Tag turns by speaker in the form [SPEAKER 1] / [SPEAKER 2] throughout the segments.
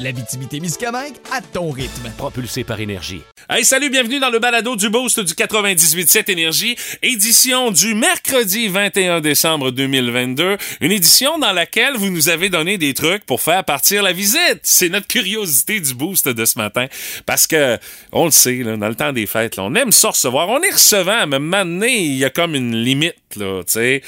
[SPEAKER 1] L'Abitibi-Témiscamingue à ton rythme.
[SPEAKER 2] Propulsé par énergie.
[SPEAKER 3] Hey, salut, bienvenue dans le balado du Boost du 98.7 Énergie, édition du mercredi 21 décembre 2022, une édition dans laquelle vous nous avez donné des trucs pour faire partir la visite. C'est notre curiosité du Boost de ce matin, parce que, on le sait, là, dans le temps des fêtes, là, on aime ça recevoir, on est recevant, mais maintenant, il y a comme une limite, là, tu sais,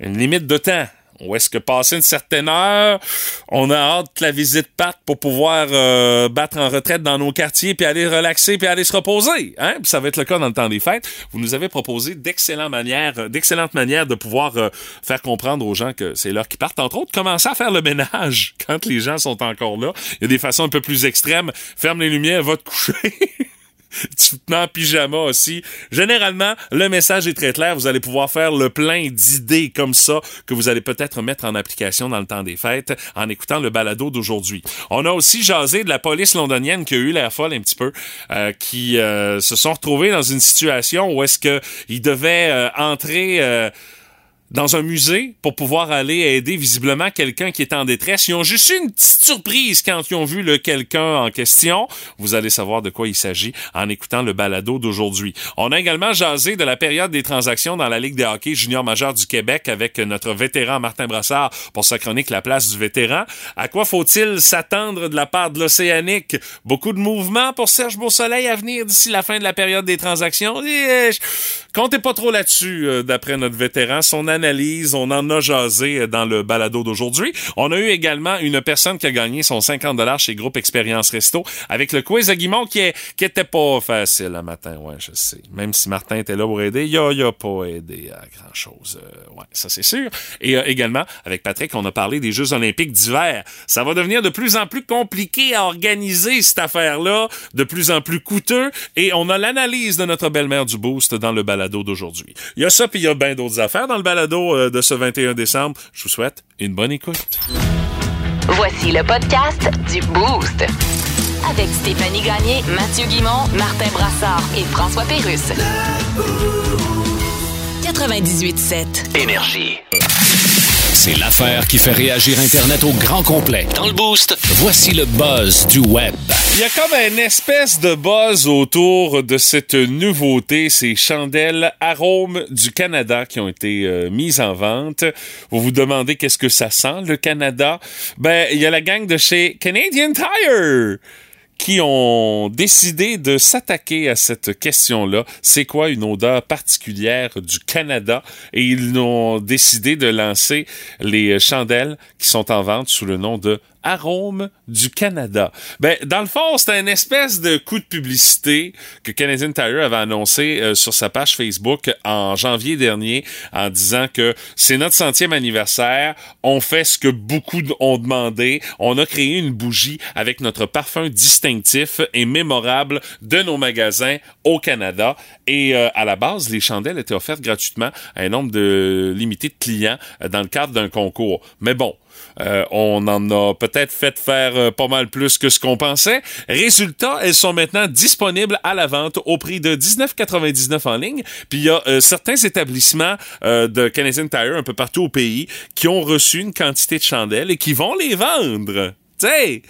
[SPEAKER 3] une limite de temps. Ou est-ce que passer une certaine heure, on a hâte que la visite parte pour pouvoir euh, battre en retraite dans nos quartiers, puis aller relaxer, puis aller se reposer. Hein? Puis ça va être le cas dans le temps des fêtes. Vous nous avez proposé d'excellentes manières, d'excellentes manières de pouvoir euh, faire comprendre aux gens que c'est l'heure qui partent. Entre autres, commencer à faire le ménage quand les gens sont encore là. Il y a des façons un peu plus extrêmes. Ferme les lumières, va te coucher. tu te mets en pyjama aussi. Généralement, le message est très clair. Vous allez pouvoir faire le plein d'idées comme ça que vous allez peut-être mettre en application dans le temps des fêtes en écoutant le balado d'aujourd'hui. On a aussi jasé de la police londonienne qui a eu l'air folle un petit peu, euh, qui euh, se sont retrouvés dans une situation où est-ce que ils devaient euh, entrer dans un musée pour pouvoir aller aider visiblement quelqu'un qui est en détresse. Ils ont juste eu une petite surprise quand ils ont vu le quelqu'un en question. Vous allez savoir de quoi il s'agit en écoutant le balado d'aujourd'hui. On a également jasé de la période des transactions dans la Ligue de hockey junior majeur du Québec avec notre vétéran Martin Brassard pour sa chronique La place du vétéran. À quoi faut-il s'attendre de la part de l'Océanique? Beaucoup de mouvements pour Serge Beausoleil à venir d'ici la fin de la période des transactions. Et, comptez pas trop là-dessus, euh, d'après notre vétéran. On en a jasé euh, dans le balado d'aujourd'hui. On a eu également une personne qui a gagné son 50 dollars chez Groupe Expérience Resto avec le quiz à Guimont qui, est, qui était pas facile le matin, ouais, je sais. Même si Martin était là pour aider, il a, a pas aidé à grand chose. Euh, ouais, ça c'est sûr. Et également, avec Patrick, on a parlé des Jeux olympiques d'hiver. Ça va devenir de plus en plus compliqué à organiser cette affaire-là, de plus en plus coûteux. Et on a l'analyse de notre belle-mère du Boost dans le balado d'aujourd'hui. Il y a ça, puis il y a bien d'autres affaires dans le balado euh, de ce 21 décembre. Je vous souhaite une bonne écoute.
[SPEAKER 4] Voici le podcast du Boost. Avec Stéphanie Gagné, Mathieu Guimont, Martin Brassard et François Pérusse. 98.7.
[SPEAKER 2] Énergie. C'est l'affaire qui fait réagir Internet au grand complet. Dans le boost, voici le buzz du web.
[SPEAKER 3] Il y a comme une espèce de buzz autour de cette nouveauté, ces chandelles arômes du Canada qui ont été euh, mises en vente. Vous vous demandez qu'est-ce que ça sent, le Canada? Ben, il y a la gang de chez Canadian Tire qui ont décidé de s'attaquer à cette question-là. C'est quoi une odeur particulière du Canada? Et ils ont décidé de lancer les chandelles qui sont en vente sous le nom de arôme du Canada. Ben, dans le fond, c'était une espèce de coup de publicité que Canadian Tire avait annoncé euh, sur sa page Facebook en janvier dernier en disant que c'est notre centième anniversaire, on fait ce que beaucoup ont demandé, on a créé une bougie avec notre parfum distinctif et mémorable de nos magasins au Canada et euh, à la base, les chandelles étaient offertes gratuitement à un nombre de limité de clients euh, dans le cadre d'un concours. Mais bon, euh, on en a peut-être fait faire euh, pas mal plus que ce qu'on pensait. Résultat, elles sont maintenant disponibles à la vente au prix de 19,99 en ligne. Puis il y a euh, certains établissements de Canadian Tire un peu partout au pays qui ont reçu une quantité de chandelles et qui vont les vendre. Tu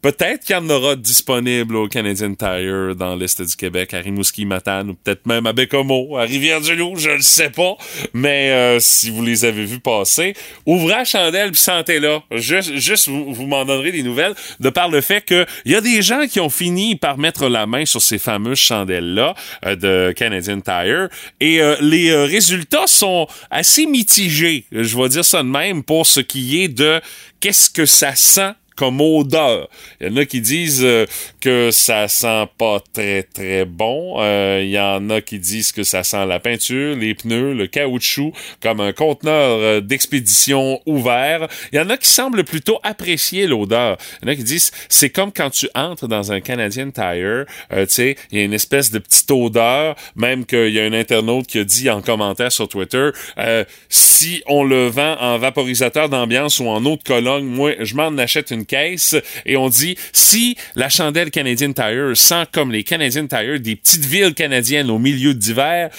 [SPEAKER 3] Peut-être qu'il y en aura disponible au Canadian Tire dans l'Est du Québec, à Rimouski, Matane, ou peut-être même à Bécomo, à Rivière-du-Loup, je ne sais pas. Mais euh, si vous les avez vus passer, ouvrez la chandelle puis sentez-la. Juste, juste vous, m'en donnerez des nouvelles de par le fait qu'il y a des gens qui ont fini par mettre la main sur ces fameuses chandelles-là euh, de Canadian Tire et euh, les résultats sont assez mitigés, je vais dire ça de même, pour ce qui est de qu'est-ce que ça sent comme odeur. Il y en a qui disent euh, que ça sent pas très très bon. Euh, il y en a qui disent que ça sent la peinture, les pneus, le caoutchouc, comme un conteneur euh, d'expédition ouvert. Il y en a qui semblent plutôt apprécier l'odeur. Il y en a qui disent c'est comme quand tu entres dans un Canadian Tire, tu sais, il y a une espèce de petite odeur, même qu'il y a un internaute qui a dit en commentaire sur Twitter, si on le vend en vaporisateur d'ambiance ou en eau de Cologne, moi, je m'en achète une et on dit si la chandelle Canadian Tire sent comme les Canadian Tire des petites villes canadiennes au milieu d'hiver,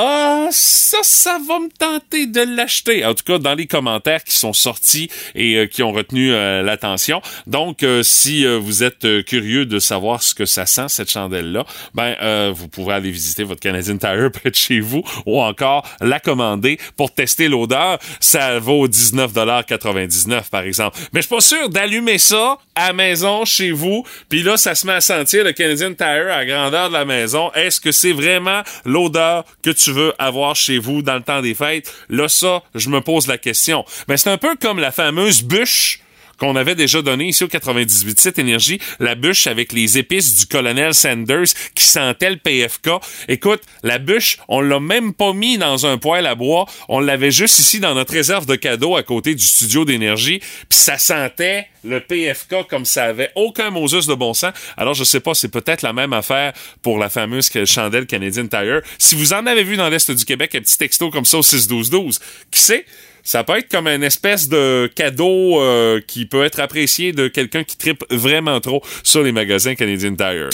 [SPEAKER 3] ah, ça, ça va me tenter de l'acheter. En tout cas, dans les commentaires qui sont sortis et euh, qui ont retenu euh, l'attention. Donc, euh, si vous êtes curieux de savoir ce que ça sent, cette chandelle-là, ben, vous pouvez aller visiter votre Canadian Tire près de chez vous ou encore la commander pour tester l'odeur. Ça vaut 19,99 par exemple. Mais je suis pas sûr d'allumer ça à la maison, chez vous, puis là, ça se met à sentir le Canadian Tire à grandeur de la maison. Est-ce que c'est vraiment l'odeur que tu veux avoir chez vous dans le temps des fêtes? Là, ça, je me pose la question. Mais c'est un peu comme la fameuse bûche qu'on avait déjà donné ici au 98 énergie, la bûche avec les épices du colonel Sanders qui sentait le PFK. Écoute, la bûche, on l'a même pas mis dans un poêle à bois, on l'avait juste ici dans notre réserve de cadeaux à côté du studio d'énergie, puis ça sentait le PFK comme ça avait aucun Moses de bon sens. Alors je sais pas, c'est peut-être la même affaire pour la fameuse chandelle Canadian Tire. Si vous en avez vu dans l'est du Québec un petit texto comme ça au 6 12 12, qui sait? Ça peut être comme une espèce de cadeau euh, qui peut être apprécié de quelqu'un qui tripe vraiment trop sur les magasins Canadian Tire.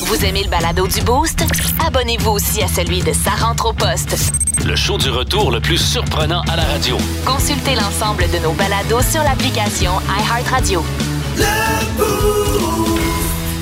[SPEAKER 4] Vous aimez le balado du Boost? Abonnez-vous aussi à celui de Sa rentre au poste.
[SPEAKER 2] Le show du retour le plus surprenant à la radio.
[SPEAKER 4] Consultez l'ensemble de nos balados sur l'application iHeartRadio.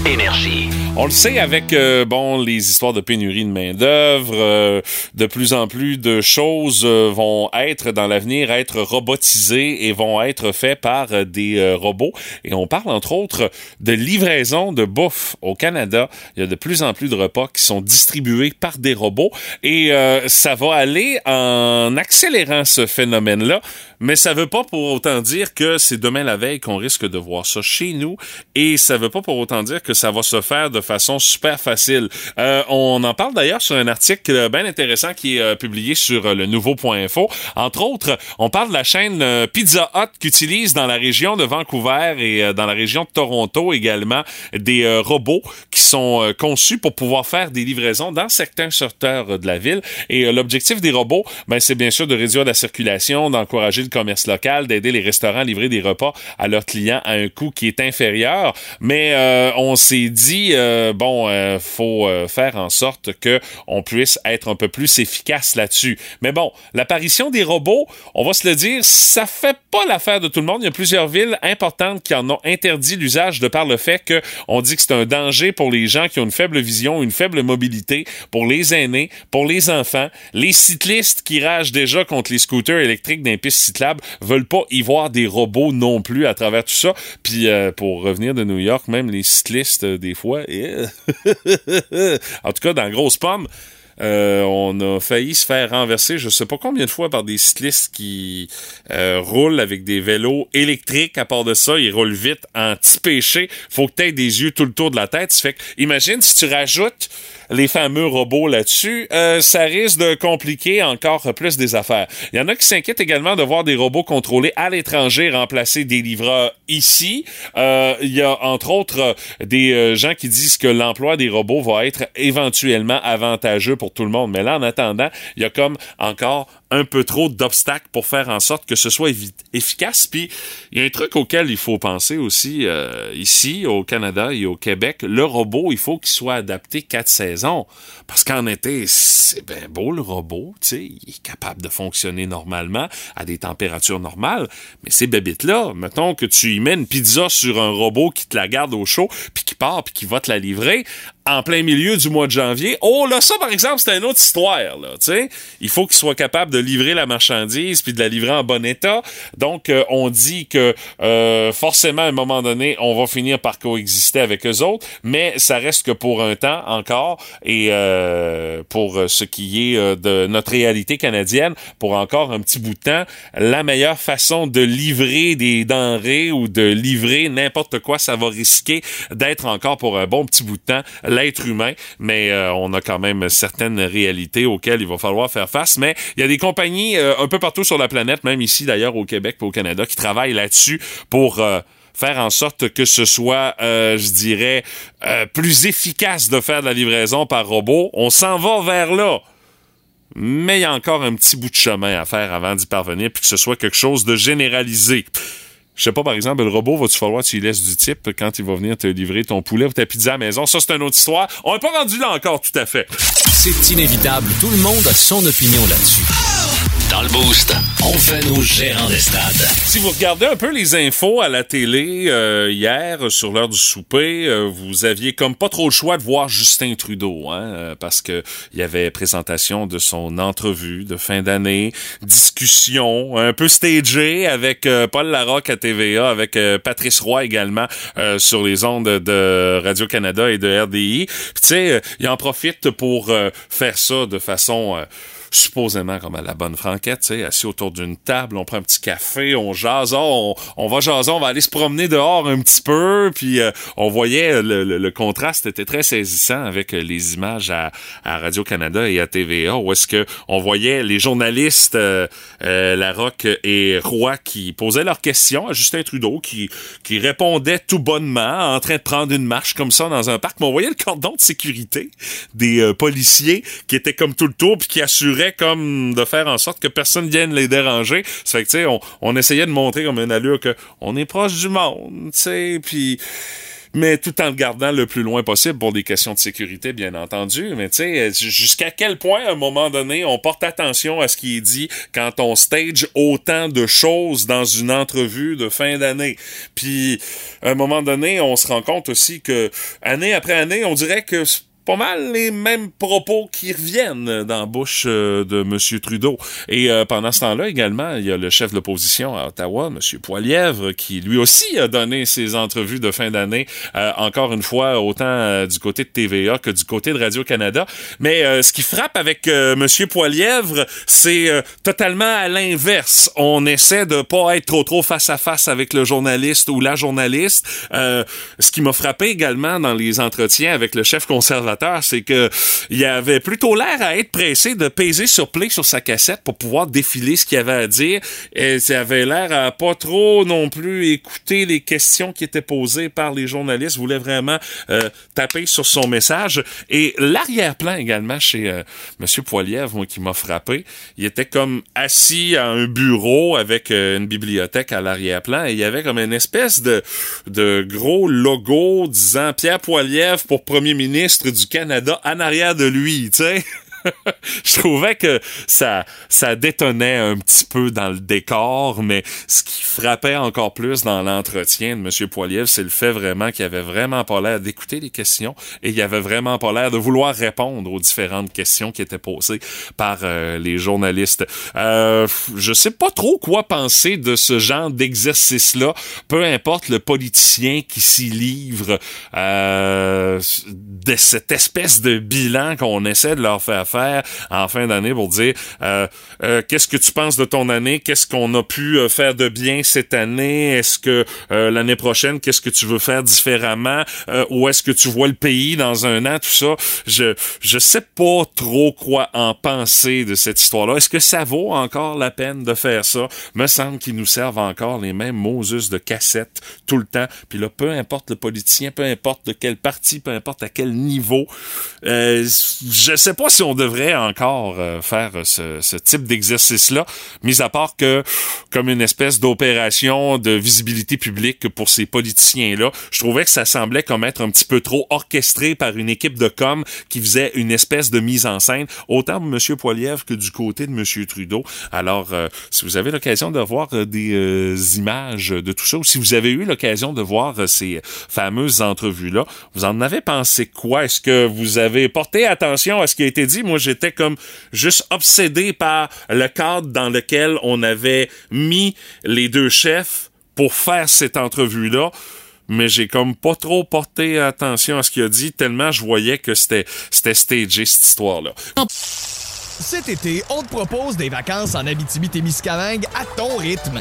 [SPEAKER 2] Énergie.
[SPEAKER 3] On le sait avec euh, bon les histoires de pénurie de main d'œuvre, euh, de plus en plus de choses euh, vont être dans l'avenir être robotisées et vont être faites par des robots. Et on parle entre autres de livraison de bouffe au Canada. Il y a de plus en plus de repas qui sont distribués par des robots et ça va aller en accélérant ce phénomène-là. Mais ça veut pas pour autant dire que c'est demain la veille qu'on risque de voir ça chez nous et ça veut pas pour autant dire que ça va se faire de façon super facile. Euh, on en parle d'ailleurs sur un article bien intéressant qui est euh, publié sur euh, le nouveau.info. Entre autres, on parle de la chaîne Pizza Hut qui utilise dans la région de Vancouver et dans la région de Toronto également des robots qui sont conçus pour pouvoir faire des livraisons dans certains secteurs de la ville. Et l'objectif des robots, ben, c'est bien sûr de réduire la circulation, d'encourager commerce local, d'aider les restaurants à livrer des repas à leurs clients à un coût qui est inférieur. Mais on s'est dit euh, bon, euh, faut euh, faire en sorte que on puisse être un peu plus efficace là-dessus. Mais bon, l'apparition des robots, on va se le dire, ça fait pas l'affaire de tout le monde. Il y a plusieurs villes importantes qui en ont interdit l'usage de par le fait que on dit que c'est un danger pour les gens qui ont une faible vision, une faible mobilité, pour les aînés, pour les enfants, les cyclistes qui ragent déjà contre les scooters électriques d'un piste cyclable veulent pas y voir des robots non plus à travers tout ça. Puis pour revenir de New York, même les cyclistes des fois, en tout cas, dans Grosse Pomme, euh, on a failli se faire renverser, je sais pas combien de fois, par des cyclistes qui euh, roulent avec des vélos électriques. À part de ça, ils roulent vite en petit péché. Faut que tu aies des yeux tout le tour de la tête. Fait que, imagine si tu rajoutes les fameux robots là-dessus, euh, ça risque de compliquer encore plus des affaires. Il y en a qui s'inquiètent également de voir des robots contrôlés à l'étranger remplacer des livreurs ici. Euh, il y a entre autres des euh, gens qui disent que l'emploi des robots va être éventuellement avantageux pour tout le monde. Mais là, en attendant, il y a comme encore un peu trop d'obstacles pour faire en sorte que ce soit efficace. Puis il y a un truc auquel il faut penser aussi euh, ici au Canada et au Québec. Le robot, il faut qu'il soit adapté quatre saisons. Parce qu'en été, c'est bien beau le robot, tu sais, il est capable de fonctionner normalement à des températures normales. Mais ces bébites-là, mettons que tu y mets une pizza sur un robot qui te la garde au chaud, puis qui part, puis qui va te la livrer en plein milieu du mois de janvier. Oh là, ça par exemple, c'est une autre histoire, là, tu sais. Il faut qu'ils soient capables de livrer la marchandise puis de la livrer en bon état. Donc, euh, on dit que euh, forcément, à un moment donné, on va finir par coexister avec eux autres, mais ça reste que pour un temps encore et euh, pour ce qui est de notre réalité canadienne, pour encore un petit bout de temps, la meilleure façon de livrer des denrées ou de livrer n'importe quoi, ça va risquer d'être encore pour un bon petit bout de temps l'être humain, mais on a quand même certaines réalités auxquelles il va falloir faire face. Mais il y a des compagnies un peu partout sur la planète, même ici d'ailleurs au Québec et au Canada, qui travaillent là-dessus pour euh, faire en sorte que ce soit, euh, je dirais, euh, plus efficace de faire de la livraison par robot. On s'en va vers là. Mais il y a encore un petit bout de chemin à faire avant d'y parvenir, puis que ce soit quelque chose de généralisé. Je sais pas, par exemple, le robot, va-tu falloir que tu lui laisses du type quand il va venir te livrer ton poulet ou ta pizza à la maison? Ça, c'est une autre histoire. On n'est pas rendu là encore, tout à fait.
[SPEAKER 2] C'est inévitable. Tout le monde a son opinion là-dessus. On fait nos gérants des stades.
[SPEAKER 3] Si vous regardez un peu les infos à la télé euh, hier sur l'heure du souper, euh, vous aviez comme pas trop le choix de voir Justin Trudeau, hein, euh, parce que il y avait présentation de son entrevue de fin d'année, discussion un peu stagée avec Paul Larocque à TVA, avec Patrice Roy également sur les ondes de Radio Canada et de RDI. Tu sais, il en profite pour faire ça de façon supposément comme à la bonne franquette, tu assis autour d'une table, on prend un petit café, on jase, oh, on, va jaser, on va aller se promener dehors un petit peu, puis euh, on voyait euh, le, contraste était très saisissant avec euh, les images à, Radio Canada et à TVA, où est-ce que on voyait les journalistes euh, Larocque et Roy qui posaient leurs questions à Justin Trudeau, qui qui répondait tout bonnement, en train de prendre une marche comme ça dans un parc, mais on voyait le cordon de sécurité des policiers qui étaient comme tout le tour puis qui assuraient comme de faire en sorte que personne vienne les déranger. Ça fait que, tu sais, on, essayait de montrer comme une allure que on est proche du monde, tu sais, puis mais tout en le gardant le plus loin possible pour des questions de sécurité, bien entendu. Mais tu sais, jusqu'à quel point, à un moment donné, on porte attention à ce qui est dit quand on stage autant de choses dans une entrevue de fin d'année? Puis, à un moment donné, on se rend compte aussi que, année après année, on dirait que pas mal les mêmes propos qui reviennent dans la bouche euh, de M. Trudeau. Et euh, pendant ce temps-là, également, il y a le chef de l'opposition à Ottawa, M. Poilièvre, qui lui aussi a donné ses entrevues de fin d'année, euh, encore une fois, autant du côté de TVA que du côté de Radio-Canada. Mais ce qui frappe avec M. Poilièvre, c'est totalement à l'inverse. On essaie de pas être trop trop face à face avec le journaliste ou la journaliste. ce qui m'a frappé également dans les entretiens avec le chef conservateur c'est que il avait plutôt l'air à être pressé de peser sur play sur sa cassette pour pouvoir défiler ce qu'il avait à dire. Et il avait l'air à pas trop non plus écouter les questions qui étaient posées par les journalistes. Il voulait vraiment euh, taper sur son message. Et l'arrière-plan également chez euh, Monsieur Poilievre, moi, qui m'a frappé. Il était comme assis à un bureau avec euh, une bibliothèque à l'arrière-plan et il y avait comme une espèce de, de gros logo disant Pierre Poilievre pour premier ministre du Canada en arrière de lui, tu sais. je trouvais que ça, ça détonnait un petit peu dans le décor, mais ce qui frappait encore plus dans l'entretien de M. Poiliev, c'est le fait vraiment qu'il avait vraiment pas l'air d'écouter les questions et il avait vraiment pas l'air de vouloir répondre aux différentes questions qui étaient posées par euh, les journalistes. Euh, je sais pas trop quoi penser de ce genre d'exercice-là, peu importe le politicien qui s'y livre, euh, de cette espèce de bilan qu'on essaie de leur faire faire en fin d'année pour dire euh, euh, qu'est-ce que tu penses de ton année, qu'est-ce qu'on a pu euh, faire de bien cette année, est-ce que l'année prochaine, qu'est-ce que tu veux faire différemment, ou est-ce que tu vois le pays dans un an, tout ça. Je je sais pas trop quoi en penser de cette histoire-là. Est-ce que ça vaut encore la peine de faire ça? Me semble qu'ils nous servent encore les mêmes Moses de cassettes tout le temps. Puis là, peu importe le politicien, peu importe de quel parti, peu importe à quel niveau, euh, je sais pas si on devrait encore euh, faire ce, ce type d'exercice-là, mis à part que comme une espèce d'opération de visibilité publique pour ces politiciens-là, je trouvais que ça semblait comme être un petit peu trop orchestré par une équipe de com qui faisait une espèce de mise en scène, autant de M. Poilievre que du côté de M. Trudeau. Alors, euh, si vous avez l'occasion de voir euh, des images de tout ça, ou si vous avez eu l'occasion de voir ces fameuses entrevues-là, vous en avez pensé quoi? Est-ce que vous avez porté attention à ce qui a été dit? Moi j'étais comme juste obsédé par le cadre dans lequel on avait mis les deux chefs pour faire cette entrevue-là mais j'ai comme pas trop porté attention à ce qu'il a dit tellement je voyais que c'était c'était stagé cette histoire là.
[SPEAKER 1] Cet été, on te propose des vacances en Abitibi-Témiscamingue à ton rythme.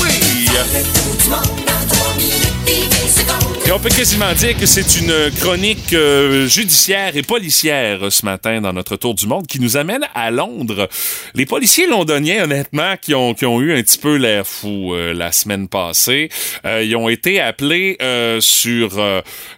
[SPEAKER 3] Yeah. On peut quasiment dire que c'est une chronique euh, judiciaire et policière ce matin dans notre tour du monde qui nous amène à Londres. Les policiers londoniens, honnêtement, qui ont, qui ont eu un petit peu l'air fou euh, la semaine passée, euh, ils ont été appelés sur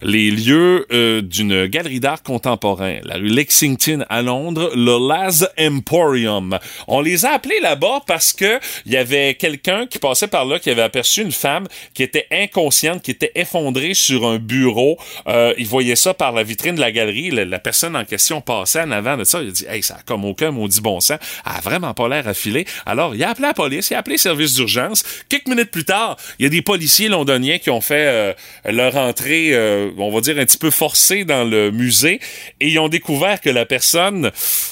[SPEAKER 3] les lieux d'une galerie d'art contemporain, la rue Lexington à Londres, le Laz Emporium. On les a appelés là-bas parce que il y avait quelqu'un qui passait par là qui avait aperçu une femme qui était inconsciente, qui était effondrée sur un bureau. Euh, il voyait ça par la vitrine de la galerie. La, personne en question passait en avant de ça. Il a dit, hey, ça a comme aucun maudit bon sens. Elle a vraiment pas l'air affilée. Alors, il a appelé la police, il a appelé le service d'urgence. Quelques minutes plus tard, il y a des policiers londoniens qui ont fait euh, leur entrée, euh, on va dire, un petit peu forcée dans le musée et ils ont découvert que la personne,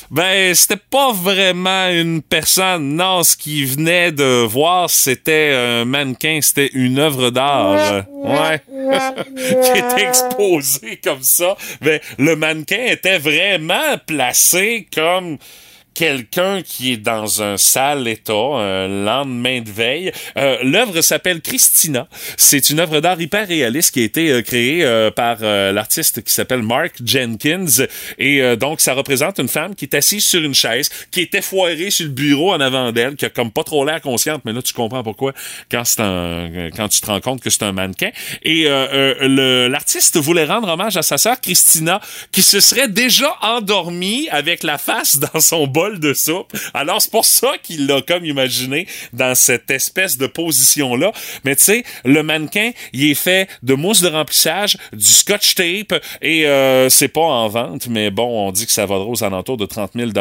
[SPEAKER 3] ben, c'était pas vraiment une personne. Non, ce qu'ils venaient de voir, c'était un mannequin, c'était une œuvre d'art. Ouais. Qui était exposé comme ça. Mais le mannequin était vraiment placé comme quelqu'un qui est dans un sale état, un lendemain de veille. Euh, L'œuvre s'appelle Christina. C'est une œuvre d'art hyper réaliste qui a été euh, créée euh, par euh, l'artiste qui s'appelle Mark Jenkins. Et donc, ça représente une femme qui est assise sur une chaise, qui était foirée sur le bureau en avant d'elle, qui a comme pas trop l'air consciente, mais là, tu comprends pourquoi quand un, quand tu te rends compte que c'est un mannequin. Et l'artiste voulait rendre hommage à sa sœur Christina, qui se serait déjà endormie avec la face dans son Alors, c'est pour ça qu'il l'a comme imaginé dans cette espèce de position-là. Mais tu sais, le mannequin, il est fait de mousse de remplissage, du scotch tape, et euh, c'est pas en vente, mais bon, on dit que ça vaudra aux alentours de 30 000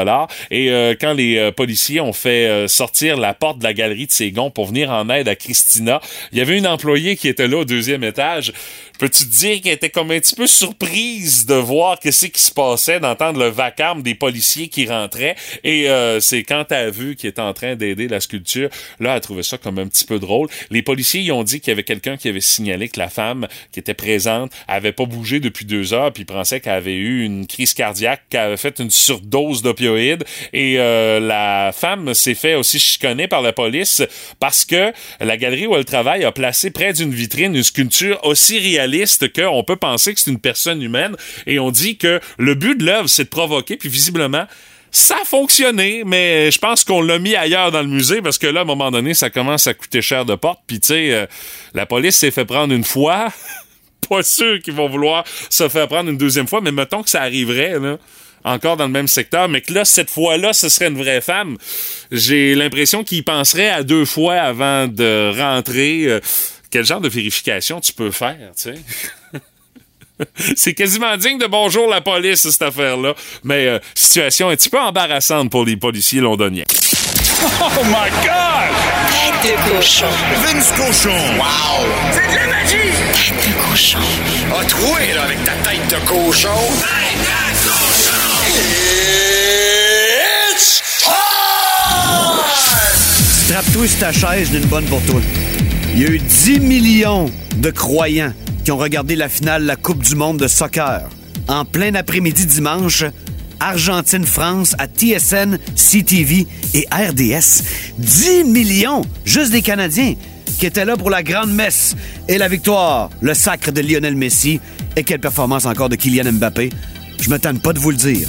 [SPEAKER 3] Et euh, quand les euh, policiers ont fait sortir la porte de la galerie de Ségon pour venir en aide à Christina, il y avait une employée qui était là au deuxième étage. Peux-tu te dire qu'elle était comme un petit peu surprise de voir qu'est-ce qui se passait, d'entendre le vacarme des policiers qui rentraient? Et euh, c'est quand elle a vu qu'il était en train d'aider la sculpture, là, elle a trouvé ça comme un petit peu drôle. Les policiers, ils ont dit qu'il y avait quelqu'un qui avait signalé que la femme qui était présente avait pas bougé depuis deux heures, puis ils pensaient qu'elle avait eu une crise cardiaque, qu'elle avait fait une surdose d'opioïdes. Et euh, la femme s'est fait aussi chicaner par la police parce que la galerie où elle travaille a placé près d'une vitrine une sculpture aussi réaliste qu'on peut penser que c'est une personne humaine. Et on dit que le but de l'œuvre, c'est de provoquer, puis visiblement, ça a fonctionné, mais je pense qu'on l'a mis ailleurs dans le musée parce que là, à un moment donné, ça commence à coûter cher de porte. Puis tu sais, euh, la police s'est fait prendre une fois. Pas sûr qu'ils vont vouloir se faire prendre une deuxième fois, mais mettons que ça arriverait, là encore dans le même secteur, mais que là, cette fois-là, ce serait une vraie femme. J'ai l'impression qu'ils penseraient à deux fois avant de rentrer. Euh, quel genre de vérification tu peux faire, tu sais? C'est quasiment digne de bonjour la police, cette affaire-là. Mais euh, situation un petit peu embarrassante pour les policiers londoniens.
[SPEAKER 5] Oh my God!
[SPEAKER 6] Tête de cochon.
[SPEAKER 5] Vince cochon.
[SPEAKER 6] Wow!
[SPEAKER 5] C'est de la magie!
[SPEAKER 6] Tête de cochon.
[SPEAKER 5] A troué, là, avec ta tête de cochon. Tête de cochon! It's time!
[SPEAKER 7] Trappe-toi sur ta chaise d'une bonne pour toi. Il y a eu 10 millions de croyants qui ont regardé la finale de la Coupe du monde de soccer. En plein après-midi dimanche, Argentine-France à TSN, CTV et RDS. 10 millions, juste des Canadiens, qui étaient là pour la grande messe et la victoire, le sacre de Lionel Messi. Et quelle performance encore de Kylian Mbappé. Je me tente pas de vous le dire.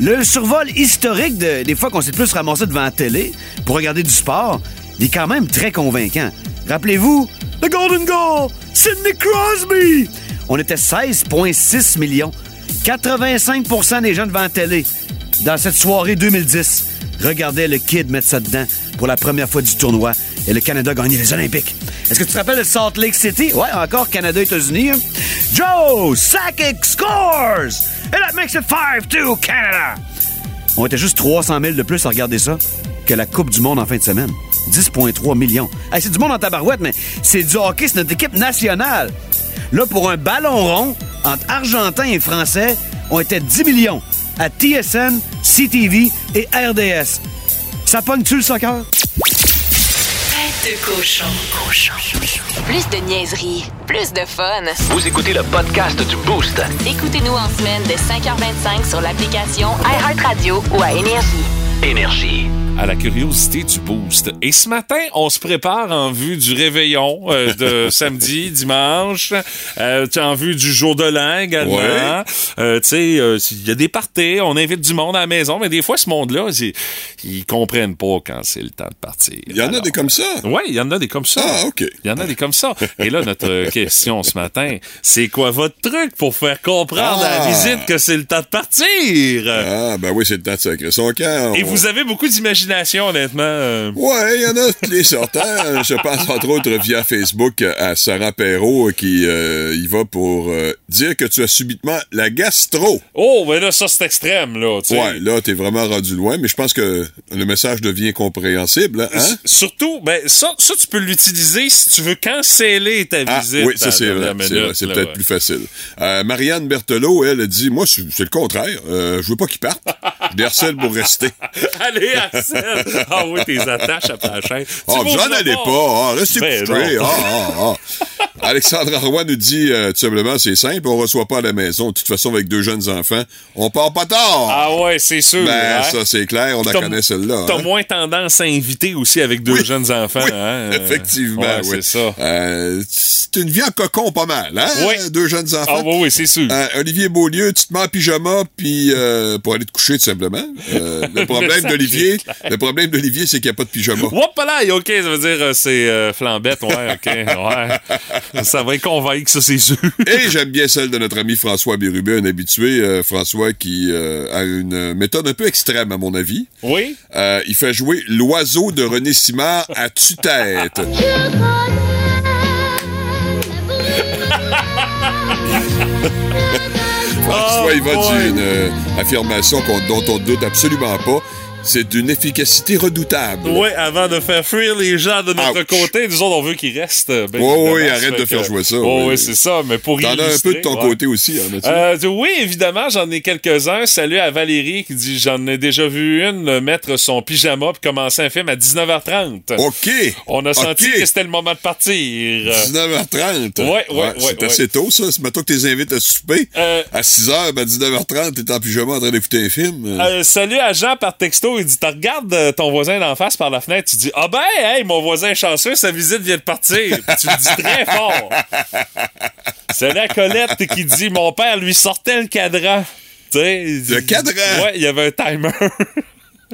[SPEAKER 7] Le survol historique des fois qu'on s'est plus ramassé devant la télé pour regarder du sport, il est quand même très convaincant. Rappelez-vous, le Golden Goal, Sidney Crosby. On était 16,6 millions. 85% des gens devant la télé. dans cette soirée 2010, regardait le kid mettre ça dedans pour la première fois du tournoi et le Canada gagner les Olympiques. Est-ce que tu te rappelles de Salt Lake City? Ouais, encore Canada-États-Unis. hein? Joe Sakic scores! And that makes it 5-2 Canada! On était juste 300 000 de plus à regarder ça que la Coupe du Monde en fin de semaine. 10,3 millions. Hey, c'est du monde en tabarouette, mais c'est du hockey, c'est notre équipe nationale. Là, pour un ballon rond, entre Argentins et Français, on était 10 millions à TSN, CTV et RDS. Ça pogne-tu le soccer?
[SPEAKER 6] Tête de cochon. Cochon.
[SPEAKER 4] Plus de niaiserie, plus de fun.
[SPEAKER 5] Vous écoutez le podcast du Boost.
[SPEAKER 4] Écoutez-nous en semaine de 5h25 sur l'application iHeartRadio ou à Énergie.
[SPEAKER 5] Énergie.
[SPEAKER 3] À la curiosité du boost. Et ce matin, on se prépare en vue du réveillon euh, de samedi, dimanche, euh, en vue du jour de l'an également.
[SPEAKER 8] Ouais.
[SPEAKER 3] Euh, tu sais, il y a des parties, on invite du monde à la maison, mais des fois, ce monde-là, ils comprennent pas quand c'est le temps de partir.
[SPEAKER 8] Il y en a des comme ça.
[SPEAKER 3] Oui, il y en a des comme ça.
[SPEAKER 8] Ah, OK.
[SPEAKER 3] Il y en a des comme ça. Et là, notre question ce matin, c'est quoi votre truc pour faire comprendre à la
[SPEAKER 8] Ah.
[SPEAKER 3] visite que c'est le temps de partir?
[SPEAKER 8] Ah, ben oui, c'est le temps de sacrer son camp.
[SPEAKER 3] Et vous avez beaucoup d'imagination, honnêtement. euh.
[SPEAKER 8] Ouais, il y en a tous les sortants. Je pense entre autres via Facebook à Sarah Perrault qui euh, y va pour euh, dire que tu as subitement la gastro.
[SPEAKER 3] Oh, mais là, ça, c'est extrême, là.
[SPEAKER 8] Ouais, là, t'es vraiment rendu loin, mais je pense que le message devient compréhensible. Hein?
[SPEAKER 3] Surtout, ben, ça, ça, tu peux l'utiliser si tu veux canceller ta
[SPEAKER 8] Ah,
[SPEAKER 3] visite.
[SPEAKER 8] oui, ça c'est vrai. C'est peut-être
[SPEAKER 3] ouais.
[SPEAKER 8] plus facile. Euh, Marianne Berthelot, elle, a dit, moi, c'est le contraire. Euh, je veux pas qu'ils partent. Je les harcèle pour rester.
[SPEAKER 3] Allez, Arsène! Ah oui, tes attaches après la chaîne.
[SPEAKER 8] Ah, vous en allez pas. Ah, restez
[SPEAKER 3] Ben
[SPEAKER 8] couchés.
[SPEAKER 3] non.
[SPEAKER 8] Ah, ah, ah. Alexandre Roy nous dit euh, tout simplement, c'est simple, on reçoit pas à la maison. De toute façon, avec deux jeunes enfants, on part pas tard.
[SPEAKER 3] Ah ouais, c'est sûr.
[SPEAKER 8] ben,
[SPEAKER 3] hein?
[SPEAKER 8] ça, c'est clair, on la connaît celle-là.
[SPEAKER 3] T'as
[SPEAKER 8] hein?
[SPEAKER 3] moins tendance à inviter aussi avec deux
[SPEAKER 8] Oui.
[SPEAKER 3] jeunes enfants.
[SPEAKER 8] Oui,
[SPEAKER 3] hein?
[SPEAKER 8] effectivement,
[SPEAKER 3] Ouais,
[SPEAKER 8] oui.
[SPEAKER 3] c'est ça.
[SPEAKER 8] Euh, c'est une vie en cocon pas mal, hein?
[SPEAKER 3] Oui.
[SPEAKER 8] Deux jeunes enfants.
[SPEAKER 3] Ah oui, oui, c'est sûr.
[SPEAKER 8] Euh, Olivier Beaulieu, tu te mets en pyjama puis pour aller te coucher tout simplement. Le problème d'Olivier, le problème d'Olivier, c'est qu'il n'y a pas de pyjama.
[SPEAKER 3] Hop là, ok, ça veut dire c'est flambette, ouais, ok, ouais. Ça va être convaincre, ça, c'est sûr.
[SPEAKER 8] Et j'aime bien celle de notre ami François Bérubé, un habitué, euh, François qui euh, a une méthode un peu extrême à mon avis.
[SPEAKER 3] Oui?
[SPEAKER 8] Euh, il fait jouer l'oiseau de René Simard à tue-tête. François, il va
[SPEAKER 3] Oh,
[SPEAKER 8] dire
[SPEAKER 3] boy.
[SPEAKER 8] une euh, affirmation dont on ne doute absolument pas. C'est d'une efficacité redoutable.
[SPEAKER 3] Oui, avant de faire fuir les gens de notre
[SPEAKER 8] Ouch.
[SPEAKER 3] côté, nous autres, on veut qu'ils restent. Ben,
[SPEAKER 8] ouais,
[SPEAKER 3] ça
[SPEAKER 8] arrête de faire
[SPEAKER 3] que-
[SPEAKER 8] jouer ça,
[SPEAKER 3] Oh, oui, c'est ça, mais pour
[SPEAKER 8] T'en as un peu de ton
[SPEAKER 3] ouais.
[SPEAKER 8] côté aussi, hein?
[SPEAKER 3] Euh, oui, évidemment, j'en ai quelques-uns. Salut à Valérie qui dit J'en ai déjà vu une euh, mettre son pyjama puis commencer un film à 19h30.
[SPEAKER 8] OK!
[SPEAKER 3] On a senti que c'était le moment de partir.
[SPEAKER 8] 19h30.
[SPEAKER 3] Ouais, ouais, ouais,
[SPEAKER 8] C'est assez tôt, ça. Mettons que t'es invites à souper.
[SPEAKER 3] Euh,
[SPEAKER 8] À 6h, ben 19h30, t'es en pyjama en train d'écouter un film.
[SPEAKER 3] Euh, salut à Jean par texto, il dit Tu regardes euh, ton voisin d'en face par la fenêtre, tu dis Ah ben, hey, mon voisin est chanceux, sa visite vient de partir. Puis tu le dis très fort. Salut à Colette qui dit Mon père lui sortait le cadran. Tu sais, il dit-
[SPEAKER 8] Le cadran?
[SPEAKER 3] Ouais, il y avait un timer.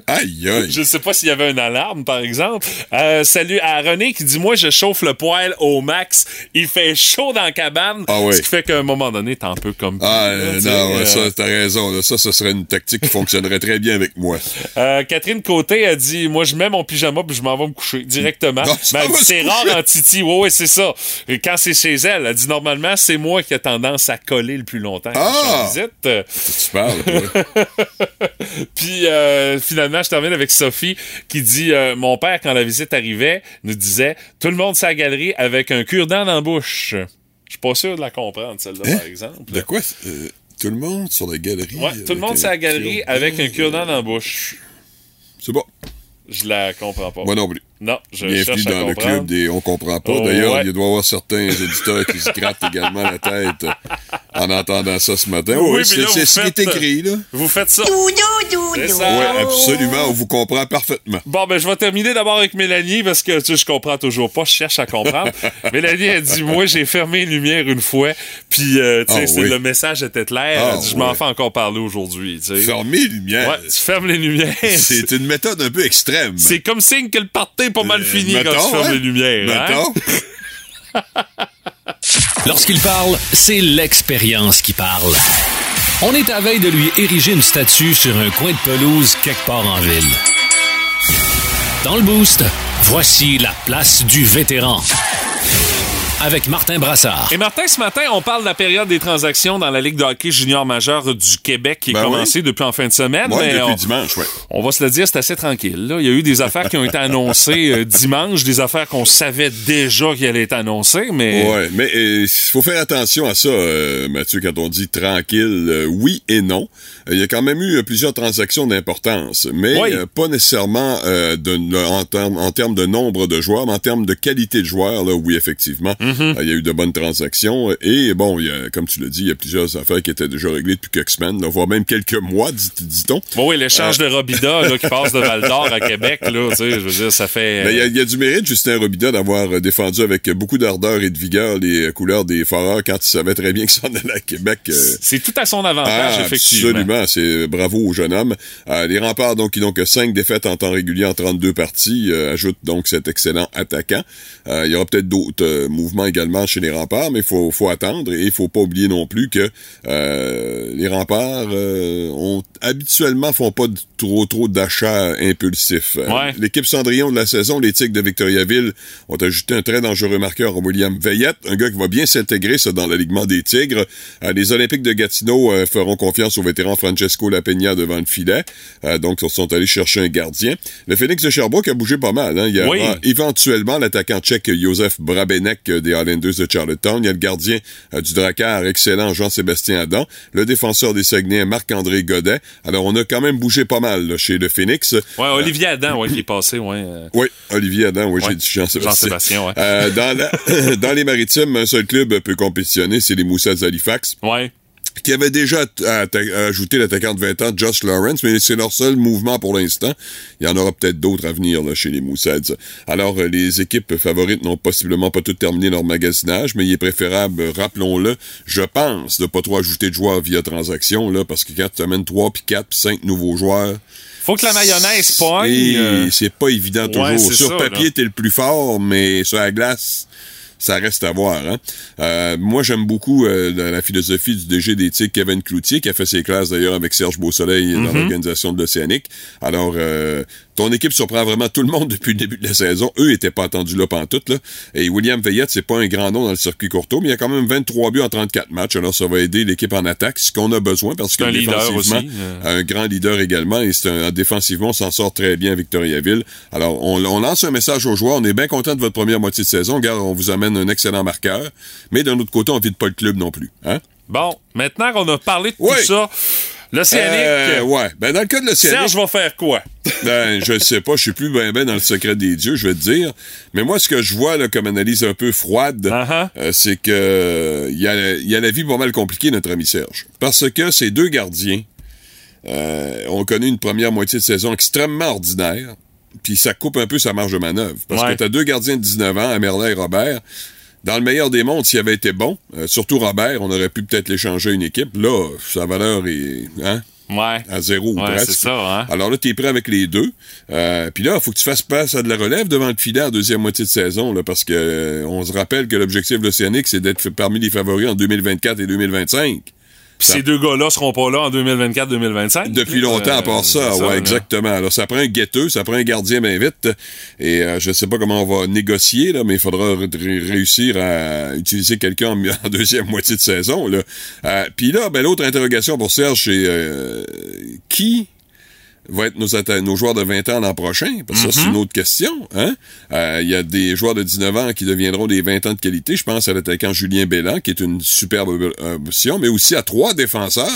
[SPEAKER 8] Aïe, aïe.
[SPEAKER 3] Je sais pas s'il y avait une alarme, par exemple. Euh, salut à René qui dit Moi, je chauffe le poêle au max. Il fait chaud dans la cabane.
[SPEAKER 8] Ah oui.
[SPEAKER 3] Ce qui fait qu'à un moment donné, t'es un peu comme.
[SPEAKER 8] Ah,
[SPEAKER 3] là,
[SPEAKER 8] non, ouais,
[SPEAKER 3] euh,
[SPEAKER 8] ça, t'as raison. là. Ça, ce serait une tactique qui fonctionnerait très bien avec moi.
[SPEAKER 3] Euh, Catherine Côté a dit Moi, je mets mon pyjama puis je m'en vais me coucher directement.
[SPEAKER 8] Non, ça
[SPEAKER 3] Mais elle
[SPEAKER 8] va
[SPEAKER 3] dit,
[SPEAKER 8] se
[SPEAKER 3] c'est rare en Titi. Ouais, ouais, c'est ça. Et quand c'est chez elle, elle dit Normalement, c'est moi qui ai tendance à coller le plus longtemps quand je
[SPEAKER 8] Ah!
[SPEAKER 3] visite.
[SPEAKER 8] Tu parles.
[SPEAKER 3] Puis euh, finalement, je termine avec Sophie qui dit euh, Mon père, quand la visite arrivait, nous disait Tout le monde sa galerie avec un cure-dent dans la bouche. Je suis pas sûr de la comprendre, celle-là,
[SPEAKER 8] Hein?
[SPEAKER 3] par exemple.
[SPEAKER 8] De quoi? euh, tout le monde sur la galerie?
[SPEAKER 3] Ouais, tout le monde
[SPEAKER 8] un
[SPEAKER 3] sa galerie avec un cure-dent dans la bouche.
[SPEAKER 8] C'est bon.
[SPEAKER 3] Je la comprends pas.
[SPEAKER 8] Moi non plus.
[SPEAKER 3] Non, je
[SPEAKER 8] Bienvenue
[SPEAKER 3] cherche à
[SPEAKER 8] dans le club des On comprend pas.
[SPEAKER 3] Oh,
[SPEAKER 8] D'ailleurs,
[SPEAKER 3] ouais.
[SPEAKER 8] il doit y avoir certains éditeurs qui se grattent également la tête en entendant ça ce matin.
[SPEAKER 3] Oui,
[SPEAKER 8] Oui, c'est ce qui est écrit, là.
[SPEAKER 3] Vous faites ça.
[SPEAKER 8] Oui, absolument. On vous comprend parfaitement.
[SPEAKER 3] Bon, ben, je vais terminer d'abord avec Mélanie parce que, tu sais, je comprends toujours pas. Je cherche à comprendre. Mélanie a dit, moi, j'ai fermé les lumières une fois. Puis, euh, tu sais,
[SPEAKER 8] Ah oui.
[SPEAKER 3] le message était clair.
[SPEAKER 8] Ah
[SPEAKER 3] Elle dit, je m'en fais encore parler aujourd'hui.
[SPEAKER 8] Fermer les lumières.
[SPEAKER 3] Ouais, tu fermes les lumières.
[SPEAKER 8] C'est une méthode un peu extrême.
[SPEAKER 3] C'est comme signe que le party est pas mal
[SPEAKER 8] Euh,
[SPEAKER 3] fini quand tu fermes les lumières. hein?
[SPEAKER 2] Lorsqu'il parle, c'est l'expérience qui parle. On est à veille de lui ériger une statue sur un coin de pelouse quelque part en ville. Dans le boost, voici la place du vétéran. Avec Martin Brassard.
[SPEAKER 3] Et Martin, ce matin, on parle de la période des transactions dans la Ligue de hockey junior majeur du Québec qui
[SPEAKER 8] Ben
[SPEAKER 3] est commencée depuis en fin de semaine.
[SPEAKER 8] Ouais,
[SPEAKER 3] mais
[SPEAKER 8] depuis
[SPEAKER 3] on,
[SPEAKER 8] dimanche, ouais.
[SPEAKER 3] on va se le dire, c'est assez tranquille. là. Il y a eu des affaires qui ont été annoncées euh, dimanche, des affaires qu'on savait déjà qu'elles allaient être annoncées, mais...
[SPEAKER 8] Ouais, mais il faut faire attention à ça, euh, Mathieu, quand on dit tranquille, euh, oui et non. Euh, Il y a quand même eu euh, plusieurs transactions d'importance, mais
[SPEAKER 3] Oui.
[SPEAKER 8] euh, pas nécessairement euh, de, en, termes, en de nombre de joueurs, mais en termes de qualité de joueurs, là, oui, effectivement,
[SPEAKER 3] Mm-hmm.
[SPEAKER 8] Euh, il y a eu de bonnes transactions. Et bon, il y a, comme tu l'as dit, il y a plusieurs affaires qui étaient déjà réglées depuis quelques semaines, là, voire même quelques mois, dit- dit-on.
[SPEAKER 3] Bon, oui, l'échange
[SPEAKER 8] Euh.
[SPEAKER 3] de Robida là, qui passe de Val d'Or à Québec, là, tu sais, je veux dire, ça fait...
[SPEAKER 8] Mais il y a- il y, a du mérite, Justin Robida, d'avoir euh, défendu avec beaucoup d'ardeur et de vigueur les euh, couleurs des Foreurs quand il savait très bien que ça en allait à Québec. euh,
[SPEAKER 3] C'est tout à son avantage,
[SPEAKER 8] Ah,
[SPEAKER 3] effectivement.
[SPEAKER 8] Absolument, c'est bravo au jeune homme. Euh, les remparts, donc, qui n'ont que 5 défaites en temps régulier en 32 parties, euh, ajoutent donc cet excellent attaquant. Euh, il y aura peut-être d'autres euh, mouvements également chez les remparts, mais il faut, faut attendre et il faut pas oublier non plus que euh, les remparts euh, ont habituellement font pas de- trop trop d'achats impulsifs. Euh,
[SPEAKER 3] Ouais.
[SPEAKER 8] L'équipe Cendrillon de la saison, les Tigres de Victoriaville, ont ajouté un très dangereux marqueur, William Veillette, un gars qui va bien s'intégrer ça dans l'alignement des Tigres. Euh, les Olympiques de Gatineau euh, feront confiance au vétéran Francesco Lapegna devant le filet. Donc, ils sont allés chercher un gardien. Le Phoenix de Sherbrooke a bougé pas mal. Hein. Il y a
[SPEAKER 3] Oui.
[SPEAKER 8] éventuellement l'attaquant tchèque Josef Brabenek des Highlanders de Charlottetown. Il y a le gardien euh, du Drakkar, excellent Jean-Sébastien Adam. Le défenseur des Saguenay, Marc-André Godet. Alors, on a quand même bougé pas mal là, chez le Phoenix.
[SPEAKER 3] Ouais, Olivier Adam, ouais, qui est passé, ouais. euh,
[SPEAKER 8] Oui, Olivier Adam, oui,
[SPEAKER 3] Ouais.
[SPEAKER 8] j'ai dit Jean-Sébastien.
[SPEAKER 3] Jean-Sébastien, ouais.
[SPEAKER 8] Euh, dans, la- dans les maritimes, un seul club peut compétitionner, c'est les Moussets d'Halifax,
[SPEAKER 3] Ouais.
[SPEAKER 8] Qui avait déjà ajouté l'attaquant de 20 ans, Josh Lawrence, mais c'est leur seul mouvement pour l'instant. Il y en aura peut-être d'autres à venir là, chez les Moussets. Alors, euh, les équipes favorites n'ont possiblement pas toutes terminé leur magasinage, mais il est préférable, rappelons-le, je pense, de pas trop ajouter de joueurs via transaction, là, parce que quand tu amènes 3, puis 4, puis 5 nouveaux joueurs,
[SPEAKER 3] Faut que la mayonnaise pogne. euh,
[SPEAKER 8] c'est pas évident toujours.
[SPEAKER 3] ouais,
[SPEAKER 8] Sur
[SPEAKER 3] ça,
[SPEAKER 8] papier, t'es le plus fort, mais sur la glace, ça reste à voir. Hein? Euh, moi, j'aime beaucoup euh, la, philosophie du DG Tigres, Kevin Cloutier, qui a fait ses classes d'ailleurs avec Serge Beausoleil dans
[SPEAKER 3] Mm-hmm.
[SPEAKER 8] l'organisation de l'Océanique. Alors, euh, ton équipe surprend vraiment tout le monde depuis le début de la saison. Eux étaient pas attendus là pantoute. Là. Et William Veillette, c'est pas un grand nom dans le circuit courto, mais il y a quand même 23 buts en 34 matchs. Alors, ça va aider l'équipe en attaque, ce qu'on a besoin, parce que
[SPEAKER 3] un
[SPEAKER 8] défensivement,
[SPEAKER 3] aussi, euh.
[SPEAKER 8] un grand leader également et c'est un défensivement on s'en sort très bien à Victoriaville. Alors on, on lance un message aux joueurs, on est bien content de votre première moitié de saison, regarde, on vous amène un excellent marqueur, mais d'un autre côté, on vide pas le club non plus, hein?
[SPEAKER 3] Bon, maintenant qu'on a parlé de
[SPEAKER 8] Oui.
[SPEAKER 3] tout ça, l'Océanique,
[SPEAKER 8] Euh, ouais, ben dans le cas de l'Océanique,
[SPEAKER 3] Serge va faire quoi?
[SPEAKER 8] ben je sais pas, je suis plus ben ben dans le secret des dieux, je vais te dire, mais moi ce que je vois là comme analyse un peu froide,
[SPEAKER 3] Uh-huh.
[SPEAKER 8] euh, c'est que il y a il y a la vie pas mal compliquée notre ami Serge, parce que ces deux gardiens euh, ont connu une première moitié de saison extrêmement ordinaire, puis ça coupe un peu sa marge de manœuvre. Parce
[SPEAKER 3] Ouais.
[SPEAKER 8] que t'as deux gardiens de 19 ans, Amerlin et Robert. Dans le meilleur des mondes, s'il avait été bon, euh, surtout Robert, on aurait pu peut-être l'échanger à une équipe. Là, sa valeur est hein,
[SPEAKER 3] Ouais.
[SPEAKER 8] à zéro ou
[SPEAKER 3] Ouais,
[SPEAKER 8] presque.
[SPEAKER 3] c'est ça, hein?
[SPEAKER 8] Alors là, t'es prêt avec les deux. Euh, Puis là, il faut que tu fasses place à de la relève devant le filet en deuxième moitié de saison, là, parce que euh, on se rappelle que l'objectif de l'Océanique, c'est d'être parmi les favoris en 2024 et 2025.
[SPEAKER 3] Puis ces deux gars-là seront pas là en 2024-2025.
[SPEAKER 8] Depuis longtemps, à part ça,
[SPEAKER 3] c'est
[SPEAKER 8] ouais,
[SPEAKER 3] là.
[SPEAKER 8] exactement. Alors, ça prend un guetteux, ça prend un gardien bien vite. Et euh, je sais pas comment on va négocier, là, mais il faudra ré- ré- réussir à utiliser quelqu'un en, en deuxième moitié de saison. Là. Euh, Puis là, ben, l'autre interrogation pour Serge, c'est euh, qui va être nos, nos joueurs de 20 ans l'an prochain? Parce que ça, c'est une autre question. Hein? Euh, Il y a des joueurs de 19 ans qui deviendront des 20 ans de qualité. Je pense à l'attaquant Julien Bellan, qui est une superbe option, mais aussi à trois défenseurs.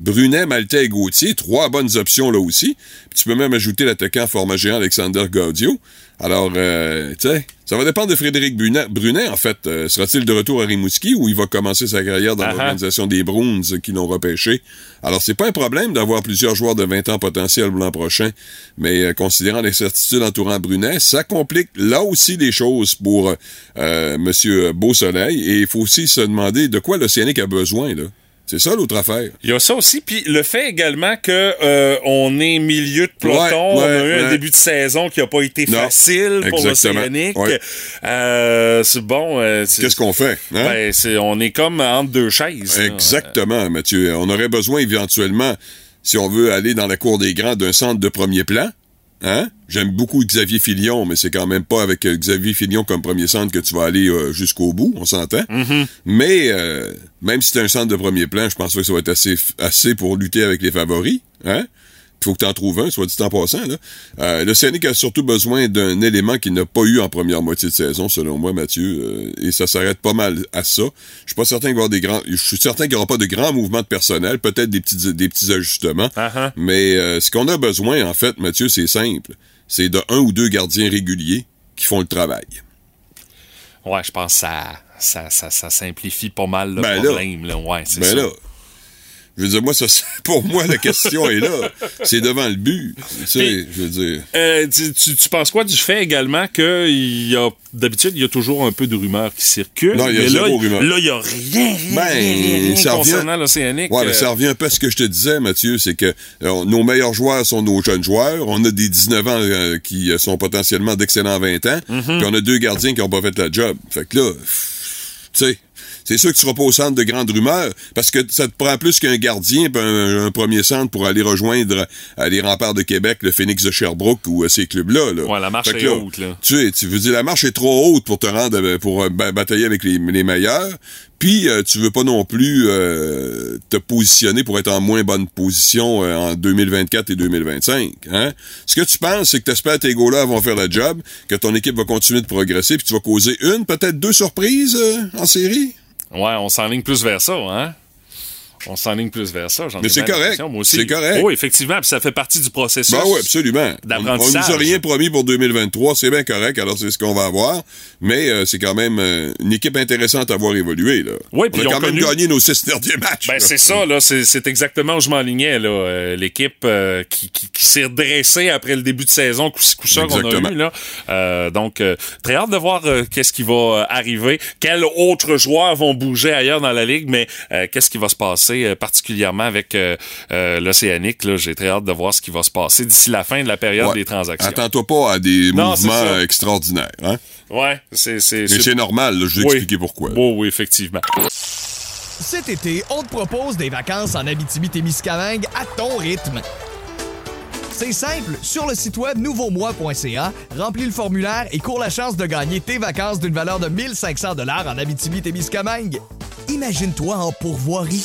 [SPEAKER 8] Brunet, Maltais et Gauthier, trois bonnes options là aussi. Puis tu peux même ajouter l'attaquant format géant Alexander Gaudio. Alors, euh, tu sais, ça va dépendre de Frédéric Brunet. Brunet, en fait, euh, sera-t-il de retour à Rimouski ou il va commencer sa carrière dans
[SPEAKER 3] Ah ah.
[SPEAKER 8] l'organisation des Bruins qui l'ont repêché? Alors, c'est pas un problème d'avoir plusieurs joueurs de 20 ans potentiels l'an prochain, mais euh, considérant les certitudes entourant Brunet, ça complique là aussi les choses pour euh, Monsieur Beausoleil et il faut aussi se demander de quoi l'Océanique a besoin, là. C'est ça l'autre affaire.
[SPEAKER 3] Il y a ça aussi, puis le fait également que euh, on est milieu de peloton,
[SPEAKER 8] Ouais,
[SPEAKER 3] on a
[SPEAKER 8] ouais,
[SPEAKER 3] eu un début de saison qui a pas été
[SPEAKER 8] Non,
[SPEAKER 3] facile pour l'Océanique. Euh, c'est bon. euh,
[SPEAKER 8] Qu'est-ce qu'on fait? hein?
[SPEAKER 3] ben, c'est- on est comme entre deux chaises. là.
[SPEAKER 8] Exactement, Mathieu. On aurait besoin éventuellement, si on veut aller dans la cour des grands, d'un centre de premier plan. Hein? J'aime beaucoup Xavier Filion, mais c'est quand même pas avec euh, Xavier Filion comme premier centre que tu vas aller euh, jusqu'au bout, on s'entend? Mais euh, même si c'est un centre de premier plan, je pense que ça va être assez, assez pour lutter avec les favoris. Hein? Il faut que tu en trouves un, soit dit en passant. Là. Euh, le Scénic a surtout besoin d'un élément qu'il n'a pas eu en première moitié de saison, selon moi, Mathieu. euh, et ça s'arrête pas mal à ça. Je suis pas certain qu'il y avoir des grands. Je suis certain qu'il n'y aura pas de grands mouvements de personnel, peut-être des petits des petits ajustements.
[SPEAKER 3] Uh-huh.
[SPEAKER 8] Mais euh, ce qu'on a besoin, en fait, Mathieu, c'est simple. C'est de un ou deux gardiens réguliers qui font le travail.
[SPEAKER 3] Ouais, je pense que ça, ça, ça, ça simplifie pas mal le
[SPEAKER 8] Ben là.
[SPEAKER 3] problème. Là. Ouais, c'est
[SPEAKER 8] Ben
[SPEAKER 3] ça.
[SPEAKER 8] là. Je veux dire, moi, ça, pour moi, la question est là. C'est devant le but. Tu sais,
[SPEAKER 3] Puis-
[SPEAKER 8] je veux dire.
[SPEAKER 3] Euh, tu, tu- tu penses quoi du fait également que y a d'habitude il y a toujours un peu de rumeurs qui circulent.
[SPEAKER 8] Non, il y a
[SPEAKER 3] mais
[SPEAKER 8] zéro
[SPEAKER 3] là,
[SPEAKER 8] rumeur.
[SPEAKER 3] Là, il y a rien, rien,
[SPEAKER 8] Ben,
[SPEAKER 3] rien, rien, rien
[SPEAKER 8] ça revient-
[SPEAKER 3] concernant l'Océanique.
[SPEAKER 8] Ouais, mais
[SPEAKER 3] euh,
[SPEAKER 8] ça revient un peu à ce que je te disais, Mathieu, c'est que euh, nos meilleurs joueurs sont nos jeunes joueurs. On a des 19 ans euh, qui sont potentiellement d'excellents 20 ans.
[SPEAKER 3] Mm-hmm.
[SPEAKER 8] Puis on a deux gardiens qui ont pas fait la job. Fait que là, tu sais, c'est sûr que tu seras pas au centre de grandes rumeurs parce que ça te prend plus qu'un gardien puis un, un premier centre pour aller rejoindre euh, les remparts de Québec, le Phoenix de Sherbrooke ou euh, ces clubs-là. Là.
[SPEAKER 3] Ouais, la marche
[SPEAKER 8] Fait
[SPEAKER 3] est
[SPEAKER 8] là,
[SPEAKER 3] haute, là.
[SPEAKER 8] Tu sais, tu veux dire, la marche est trop haute pour te rendre, euh, pour ba- batailler avec les, les meilleurs. Puis, euh, tu veux pas non plus euh, te positionner pour être en moins bonne position euh, en 2024 et 2025. Hein? Ce que tu penses, c'est que t'espères que tes gars-là vont faire le job, que ton équipe va continuer de progresser, puis tu vas causer une, peut-être deux surprises euh, en série?
[SPEAKER 3] Ouais, on s'enligne plus vers ça, hein? On s'enligne plus vers ça.
[SPEAKER 8] Mais
[SPEAKER 3] ai
[SPEAKER 8] c'est correct.
[SPEAKER 3] l'impression, Moi aussi.
[SPEAKER 8] C'est correct.
[SPEAKER 3] Oui, effectivement, puis ça fait partie du processus.
[SPEAKER 8] Ben oui, absolument. On, on
[SPEAKER 3] d'apprentissage.
[SPEAKER 8] nous a rien promis pour 2023, c'est bien correct, alors c'est ce qu'on va avoir. Mais euh, c'est quand même euh, une équipe intéressante à voir évoluer. Là.
[SPEAKER 3] Oui,
[SPEAKER 8] on a quand même
[SPEAKER 3] connu-
[SPEAKER 8] gagné nos six derniers matchs.
[SPEAKER 3] Ben c'est ça, là, c'est exactement où je m'enlignais, là. Euh, L'équipe qui, qui, qui s'est redressée après le début de saison, coup ça qu'on a eu, là. Donc, très hâte de voir qu'est-ce qui va arriver, quels autres joueurs vont bouger ailleurs dans la ligue, mais qu'est-ce qui va se passer euh, particulièrement avec euh, euh, l'Océanique. J'ai très hâte de voir ce qui va se passer d'ici la fin de la période
[SPEAKER 8] Ouais.
[SPEAKER 3] des transactions.
[SPEAKER 8] Attends-toi pas à des
[SPEAKER 3] Non,
[SPEAKER 8] mouvements extraordinaires. Hein?
[SPEAKER 3] Ouais, c'est... c'est-
[SPEAKER 8] Mais
[SPEAKER 3] c'est-
[SPEAKER 8] c'est normal, là, je vais
[SPEAKER 3] Oui.
[SPEAKER 8] expliquer pourquoi.
[SPEAKER 3] Oui, oui, effectivement.
[SPEAKER 1] Cet été, on te propose des vacances en Abitibi-Témiscamingue à ton rythme. C'est simple, sur le site web nouveaumois.ca, remplis le formulaire et cours la chance de gagner tes vacances d'une valeur de 1500 dollars en Abitibi-Témiscamingue. Imagine-toi en pourvoirie,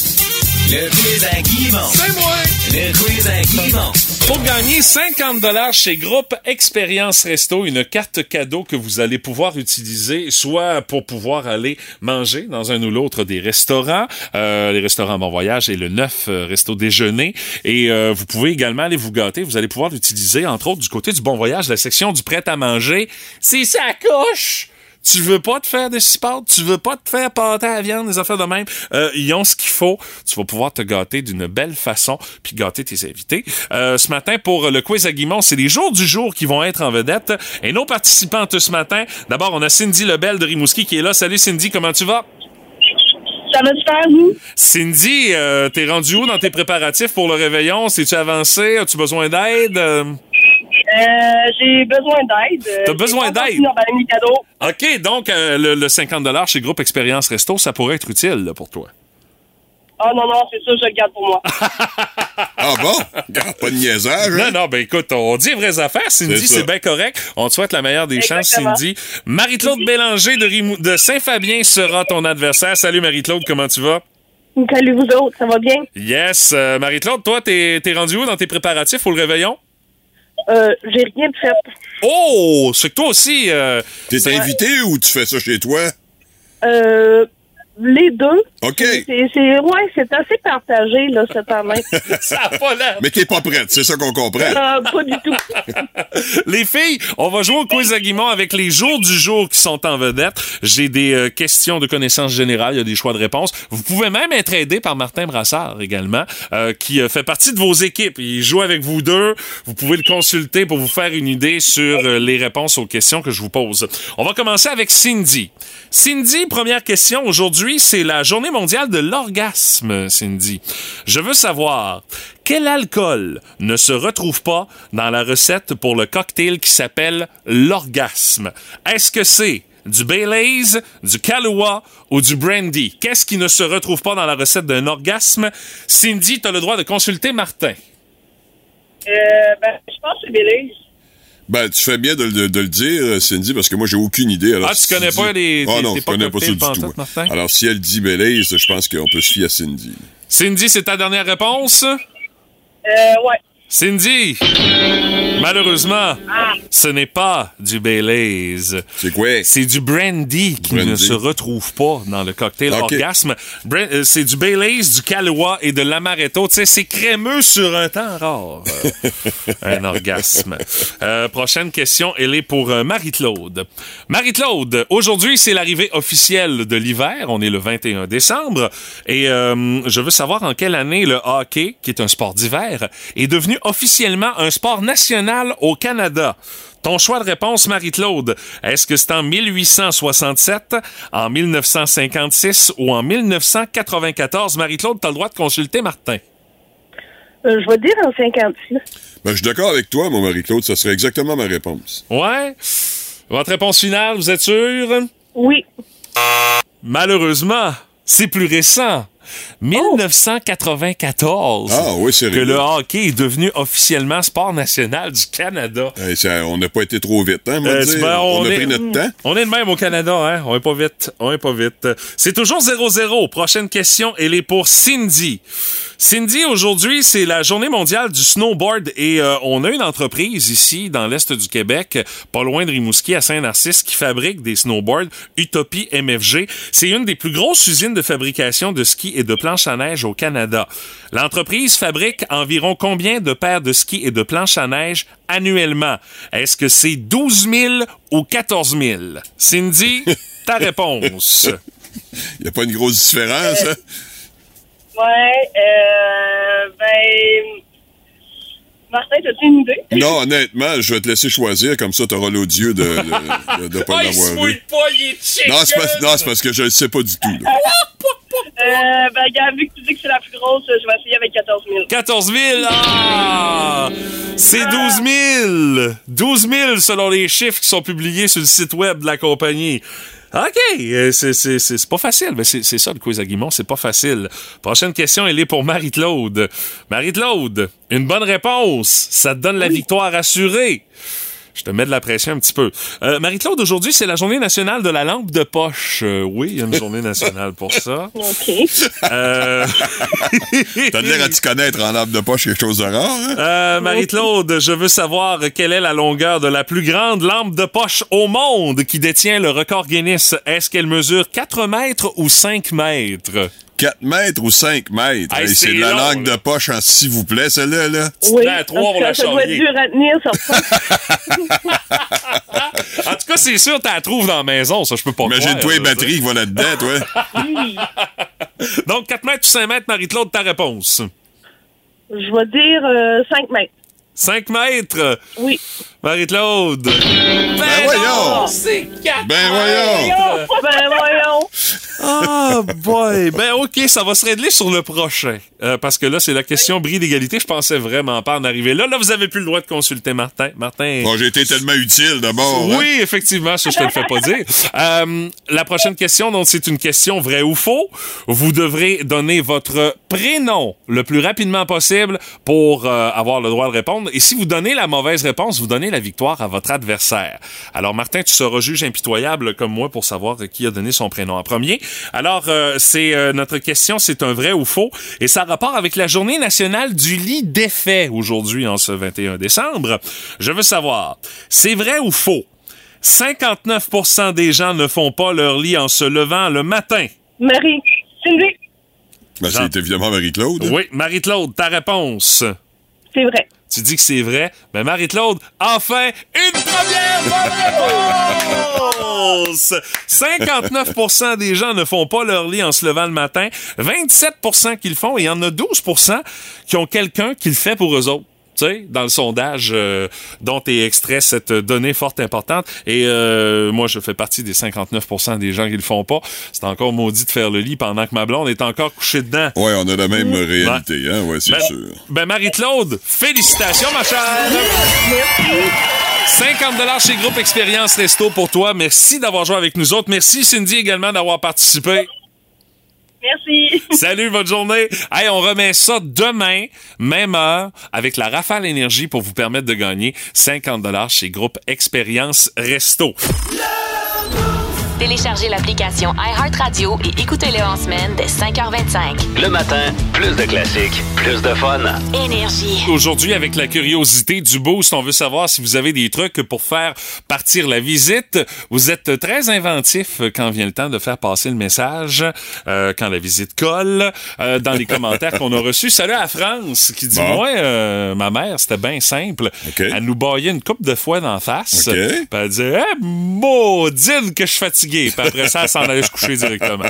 [SPEAKER 5] Le quiz à Guimont.
[SPEAKER 3] C'est moi!
[SPEAKER 5] Le quiz à Guimont.
[SPEAKER 3] Pour gagner 50 dollars chez Groupe Expérience Resto, une carte cadeau que vous allez pouvoir utiliser soit pour pouvoir aller manger dans un ou l'autre des restaurants, euh, les restaurants Bon Voyage et le neuf euh, resto déjeuner. Et euh, vous pouvez également aller vous gâter. Vous allez pouvoir l'utiliser, entre autres, du côté du Bon Voyage, la section du prêt à manger. C'est sa coche! Tu veux pas te faire des cipotes, tu veux pas te faire pâter à la viande, des affaires de même. Euh, ils ont ce qu'il faut. Tu vas pouvoir te gâter d'une belle façon, puis gâter tes invités. Euh, ce matin, pour le quiz à Guimont, c'est les jours du jour qui vont être en vedette. Et nos participantes ce matin, d'abord, on a Cindy Lebel de Rimouski qui est là. Salut Cindy, comment tu vas?
[SPEAKER 9] Ça va super, vous?
[SPEAKER 3] Cindy, euh, t'es rendu où dans tes préparatifs pour le réveillon? C'est-tu avancé? As-tu besoin d'aide? Euh,
[SPEAKER 9] Euh, j'ai besoin d'aide. Euh,
[SPEAKER 3] T'as
[SPEAKER 9] j'ai
[SPEAKER 3] besoin d'aide? OK, donc euh, le, le 50 chez Groupe Expérience Resto, ça pourrait être utile là, pour toi.
[SPEAKER 9] Ah non, non, c'est ça, je le garde pour moi.
[SPEAKER 8] Ah bon? Pas de niaisage. hein?
[SPEAKER 3] Non, non, ben écoute, on dit vraies affaires, Cindy,
[SPEAKER 8] C'est
[SPEAKER 3] bien correct. On te souhaite la meilleure des chances. Cindy. Marie-Claude Bélanger de, Rimou- de Saint-Fabien sera ton adversaire. Salut Marie-Claude, comment tu vas?
[SPEAKER 9] Salut vous autres, ça va bien?
[SPEAKER 3] Yes. euh, Marie-Claude, toi, t'es t'es rendu où dans tes préparatifs pour le réveillon?
[SPEAKER 9] Euh, j'ai rien de fait.
[SPEAKER 3] Oh! C'est que toi aussi... euh,
[SPEAKER 8] T'es invité ou tu fais ça chez toi?
[SPEAKER 9] Euh, les deux.
[SPEAKER 8] OK.
[SPEAKER 9] C'est, c'est, ouais, c'est assez partagé, là, cette année.
[SPEAKER 3] Ça a pas l'air.
[SPEAKER 8] Mais t'es pas prête, c'est ça qu'on comprend.
[SPEAKER 9] Euh, pas du tout.
[SPEAKER 3] Les filles, on va jouer au quiz à Guimont avec les jours du jour qui sont en vedette. J'ai des euh, questions de connaissances générales, il y a des choix de réponses. Vous pouvez même être aidé par Martin Brassard également, euh, qui euh, fait partie de vos équipes. Il joue avec vous deux. Vous pouvez le consulter pour vous faire une idée sur euh, les réponses aux questions que je vous pose. On va commencer avec Cindy. Cindy, première question aujourd'hui, c'est la journée mondiale de l'orgasme, Cindy. Je veux savoir, quel alcool ne se retrouve pas dans la recette pour le cocktail qui s'appelle l'orgasme? Est-ce que c'est du Baileys, du Kahlua ou du Brandy? Qu'est-ce qui ne se retrouve pas dans la recette d'un orgasme? Cindy, tu as le droit de consulter Martin.
[SPEAKER 9] Euh, ben, je pense que c'est Bélise.
[SPEAKER 8] Ben, tu fais bien de, de- de le dire, euh, Cindy, parce que moi, j'ai aucune idée. Alors,
[SPEAKER 3] Ah, tu
[SPEAKER 8] si
[SPEAKER 3] connais pas les-
[SPEAKER 8] Ah non, je connais pas ça du tout.
[SPEAKER 3] Martin?
[SPEAKER 8] Alors, si elle dit Belize, je pense qu'on peut se fier à Cindy.
[SPEAKER 3] Cindy, c'est ta dernière réponse?
[SPEAKER 9] Euh, ouais.
[SPEAKER 3] Cindy, malheureusement, ce n'est pas du Baileys.
[SPEAKER 8] C'est quoi?
[SPEAKER 3] C'est du brandy qui
[SPEAKER 8] Brandy.
[SPEAKER 3] ne se retrouve pas dans le cocktail orgasme. Euh, c'est du Baileys, du Kahlua et de l'amaretto. Tu sais, c'est crémeux sur un temps rare. Euh, un orgasme. Euh, prochaine question, elle est pour euh, Marie-Claude. Marie-Claude, aujourd'hui, c'est l'arrivée officielle de l'hiver. On est le 21 décembre. Et je veux savoir en quelle année le hockey, qui est un sport d'hiver, est devenu officiellement un sport national au Canada. Ton choix de réponse, Marie-Claude, est-ce que c'est en 1867, en 1956 ou en 1994? Marie-Claude, t'as le droit de consulter Martin.
[SPEAKER 9] Euh, je vais dire en 56.
[SPEAKER 8] Ben, je suis d'accord avec toi, mon Marie-Claude, ça serait exactement ma réponse.
[SPEAKER 3] Ouais? Votre réponse finale, vous êtes sûr?
[SPEAKER 9] Oui.
[SPEAKER 3] Malheureusement, c'est plus récent. 1994.
[SPEAKER 8] Ah oui, c'est
[SPEAKER 3] Que le hockey est devenu officiellement sport national du Canada.
[SPEAKER 8] Hey, ça- on n'a pas été trop vite, hein, moi,
[SPEAKER 3] Euh,
[SPEAKER 8] dire.
[SPEAKER 3] ben,
[SPEAKER 8] on,
[SPEAKER 3] on
[SPEAKER 8] a
[SPEAKER 3] est-
[SPEAKER 8] pris notre temps.
[SPEAKER 3] On est de même au Canada, hein? On est pas vite. On est pas vite. C'est toujours 0-0. Prochaine question, elle est pour Cindy. Cindy, aujourd'hui, c'est la journée mondiale du snowboard et euh, on a une entreprise ici, dans l'Est du Québec, pas loin de Rimouski, à Saint-Narcisse, qui fabrique des snowboards Utopie MFG. C'est une des plus grosses usines de fabrication de skis et de planches à neige au Canada. L'entreprise fabrique environ combien de paires de skis et de planches à neige annuellement? Est-ce que c'est 12 000 ou 14 000? Cindy, ta réponse.
[SPEAKER 8] Il n'y a pas une grosse différence, hein?
[SPEAKER 9] Ouais. Euh, ben. Martin, as-tu une idée?
[SPEAKER 8] Non, honnêtement, je vais te laisser choisir, comme ça, tu auras l'odieux de ne de, de pas
[SPEAKER 3] Ah,
[SPEAKER 8] l'avoir vu.
[SPEAKER 3] pas, il est!
[SPEAKER 8] Non, c'est parce, non, c'est parce que je ne sais pas du tout. là.
[SPEAKER 9] Euh, ben, gars, vu que tu dis que c'est la plus grosse, je vais essayer avec 14 000.
[SPEAKER 3] 14 000! Ah! C'est 12 000! 12 000 selon les chiffres qui sont publiés sur le site web de la compagnie. OK, euh, c'est- c'est c'est- c'est pas facile. Mais c'est c'est ça le quiz à Guimont, c'est pas facile. Prochaine question, elle est pour Marie-Claude. Marie-Claude, une bonne réponse. Ça te donne la victoire assurée. Je te mets de la pression un petit peu. Euh, Marie-Claude, aujourd'hui, c'est la journée nationale de la lampe de poche. Euh, oui, il y a une journée nationale pour ça.
[SPEAKER 9] OK.
[SPEAKER 3] Euh...
[SPEAKER 8] T'as l'air à t'y connaître en lampe de poche quelque chose de rare, hein?
[SPEAKER 3] Euh, Marie-Claude, je veux savoir quelle est la longueur de la plus grande lampe de poche au monde qui détient le record Guinness. Est-ce qu'elle mesure 4 mètres ou 5 mètres?
[SPEAKER 8] 4 mètres ou 5 mètres.
[SPEAKER 3] Hey,
[SPEAKER 8] Hey, c'est de la
[SPEAKER 3] long,
[SPEAKER 8] langue
[SPEAKER 3] là.
[SPEAKER 8] de poche en s'il vous plaît, celle-là, là.
[SPEAKER 9] Oui.
[SPEAKER 3] à trois
[SPEAKER 9] en tout
[SPEAKER 3] pour
[SPEAKER 9] cas,
[SPEAKER 3] la
[SPEAKER 9] ça doit être dur à tenir, ça.
[SPEAKER 3] En tout cas, c'est sûr, tu la trouves dans la maison, ça, je peux pas
[SPEAKER 8] Imagine-toi les batteries qui vont là-dedans, toi.
[SPEAKER 3] Donc, 4 mètres ou 5 mètres, Marie-Claude, ta réponse?
[SPEAKER 9] Je vais dire euh, 5 mètres.
[SPEAKER 3] 5 mètres,
[SPEAKER 9] Oui.
[SPEAKER 3] Marie-Claude. Ben,
[SPEAKER 8] voyons!
[SPEAKER 3] c'est 4
[SPEAKER 8] Ben voyons!
[SPEAKER 9] Ben voyons.
[SPEAKER 3] Ah, boy! Ben, OK, ça va se régler sur le prochain. Euh, parce que là, c'est la question bris d'égalité. Je pensais vraiment pas en arriver là. Là, vous avez plus le droit de consulter Martin. Martin.
[SPEAKER 8] Bon, j'ai été tellement utile d'abord. hein?
[SPEAKER 3] Oui, effectivement, ça, je te le fais pas dire. Euh, la prochaine question, donc, c'est une question vrai ou faux. Vous devrez donner votre prénom le plus rapidement possible pour euh, avoir le droit de répondre. Et si vous donnez la mauvaise réponse, vous donnez la victoire à votre adversaire. Alors, Martin, tu seras juge impitoyable comme moi pour savoir qui a donné son prénom en premier. Alors, euh, c'est euh, notre question, c'est un vrai ou faux? Et ça a rapport avec la journée nationale du lit défait aujourd'hui, en ce 21 décembre. Je veux savoir, c'est vrai ou faux? 59% des gens ne font pas leur lit en se levant le matin.
[SPEAKER 9] Marie. Cindy.
[SPEAKER 8] Ben, c'est évidemment Marie-Claude.
[SPEAKER 3] Oui, Marie-Claude, ta réponse.
[SPEAKER 9] C'est vrai.
[SPEAKER 3] Tu dis que c'est vrai. Mais Marie-Claude, enfin, une première réponse! 59% des gens ne font pas leur lit en se levant le matin. 27 qui le font et il y en a 12% qui ont quelqu'un qui le fait pour eux autres. Tu sais, dans le sondage euh, dont est extrait cette donnée forte importante. Et euh, moi, je fais partie des 59 des gens qui le font pas. C'est encore maudit de faire le lit pendant que ma blonde est encore couchée dedans.
[SPEAKER 8] Ouais, on a la même réalité, hein, ouais, c'est
[SPEAKER 3] Ben-
[SPEAKER 8] sûr.
[SPEAKER 3] Ben, Marie-Claude, félicitations, ma chère! 50 chez Groupe Expérience Resto pour toi. Merci d'avoir joué avec nous autres. Merci, Cindy, également d'avoir participé.
[SPEAKER 9] Merci.
[SPEAKER 3] Salut, bonne journée. Hey, on remet ça demain, même heure, avec la Rafale Énergie pour vous permettre de gagner 50 chez Groupe Expérience Resto.
[SPEAKER 4] Téléchargez l'application iHeartRadio et écoutez-le en semaine dès 5h25.
[SPEAKER 5] Le matin, plus de classiques, plus de fun.
[SPEAKER 4] Énergie.
[SPEAKER 3] Aujourd'hui, avec la curiosité du boost, on veut savoir si vous avez des trucs pour faire partir la visite. Vous êtes très inventif quand vient le temps de faire passer le message, euh, quand la visite colle. Euh, dans les commentaires qu'on a reçus, salut à France qui dit
[SPEAKER 8] Bon.
[SPEAKER 3] moi, euh, ma mère, c'était bien simple. Elle nous baillait une coupe de fois d'en face.
[SPEAKER 8] OK.
[SPEAKER 3] Puis elle disait, eh, maudine que je suis fatigué. Puis après ça, elle s'en allait se coucher directement.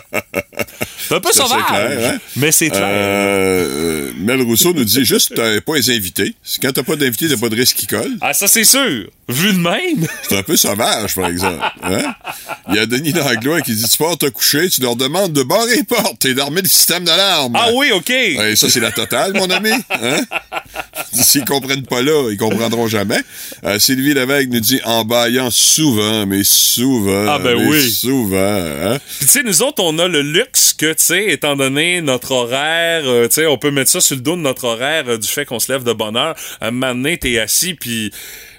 [SPEAKER 3] C'est un peu sauvage,
[SPEAKER 8] clair, hein?
[SPEAKER 3] mais c'est clair.
[SPEAKER 8] Euh, Mel Rousseau nous dit juste t'as pas les invités. Quand t'as pas d'invités, t'as pas de risque qui colle.
[SPEAKER 3] Ah, ça c'est sûr. Vu de même.
[SPEAKER 8] C'est un peu sauvage, par exemple. Hein? Il y a Denis Langlois qui dit Tu pars te coucher, tu leur demandes de barrer les portes et d'armer le système d'alarme.
[SPEAKER 3] Ah oui, OK.
[SPEAKER 8] Ouais, ça, c'est la totale, mon ami. Hein? S'ils comprennent pas là, ils comprendront jamais. Euh, Sylvie Lévesque nous dit en baillant souvent, mais souvent.
[SPEAKER 3] Ah, ben
[SPEAKER 8] mais
[SPEAKER 3] oui.
[SPEAKER 8] Souvent. Hein?
[SPEAKER 3] Puis, tu sais, nous autres, on a le luxe que, tu sais, étant donné notre horaire, euh, tu sais, on peut mettre ça sur le dos de notre horaire euh, du fait qu'on se lève de bonne heure. Un moment donné, t'es assis, puis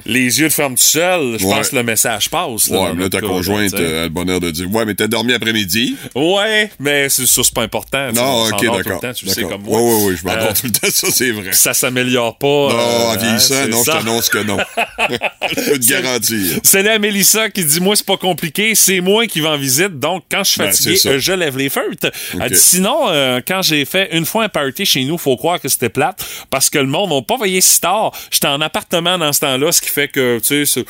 [SPEAKER 3] les yeux te ferment tout seul. Je pense que le message passe.
[SPEAKER 8] Ouais, mais là, ta conjointe
[SPEAKER 3] sais.
[SPEAKER 8] euh, a le bonheur de dire Ouais, mais t'as dormi après-midi?
[SPEAKER 3] Ouais, mais c'est ça, c'est pas important.
[SPEAKER 8] Non,
[SPEAKER 3] on
[SPEAKER 8] ok, d'accord.
[SPEAKER 3] tu le sais comme moi.
[SPEAKER 8] Ouais, ouais, ouais, je m'endors
[SPEAKER 3] Euh,
[SPEAKER 8] tout le temps, ça, c'est vrai.
[SPEAKER 3] Ça s'améliore pas.
[SPEAKER 8] Non,
[SPEAKER 3] euh,
[SPEAKER 8] en vieillissant,
[SPEAKER 3] hein,
[SPEAKER 8] non, je t'annonce que non. je peux te garantir.
[SPEAKER 3] C'est là Mélissa qui dit moi c'est pas compliqué, c'est moi qui vais en visite donc quand je suis
[SPEAKER 8] Ben,
[SPEAKER 3] fatigué euh, je lève les feutres. Elle dit sinon euh, quand j'ai fait une fois un party chez nous, faut croire que c'était plate parce que le monde n'a pas veillé si tard. J'étais en appartement dans ce temps-là, ce qui fait que tu sais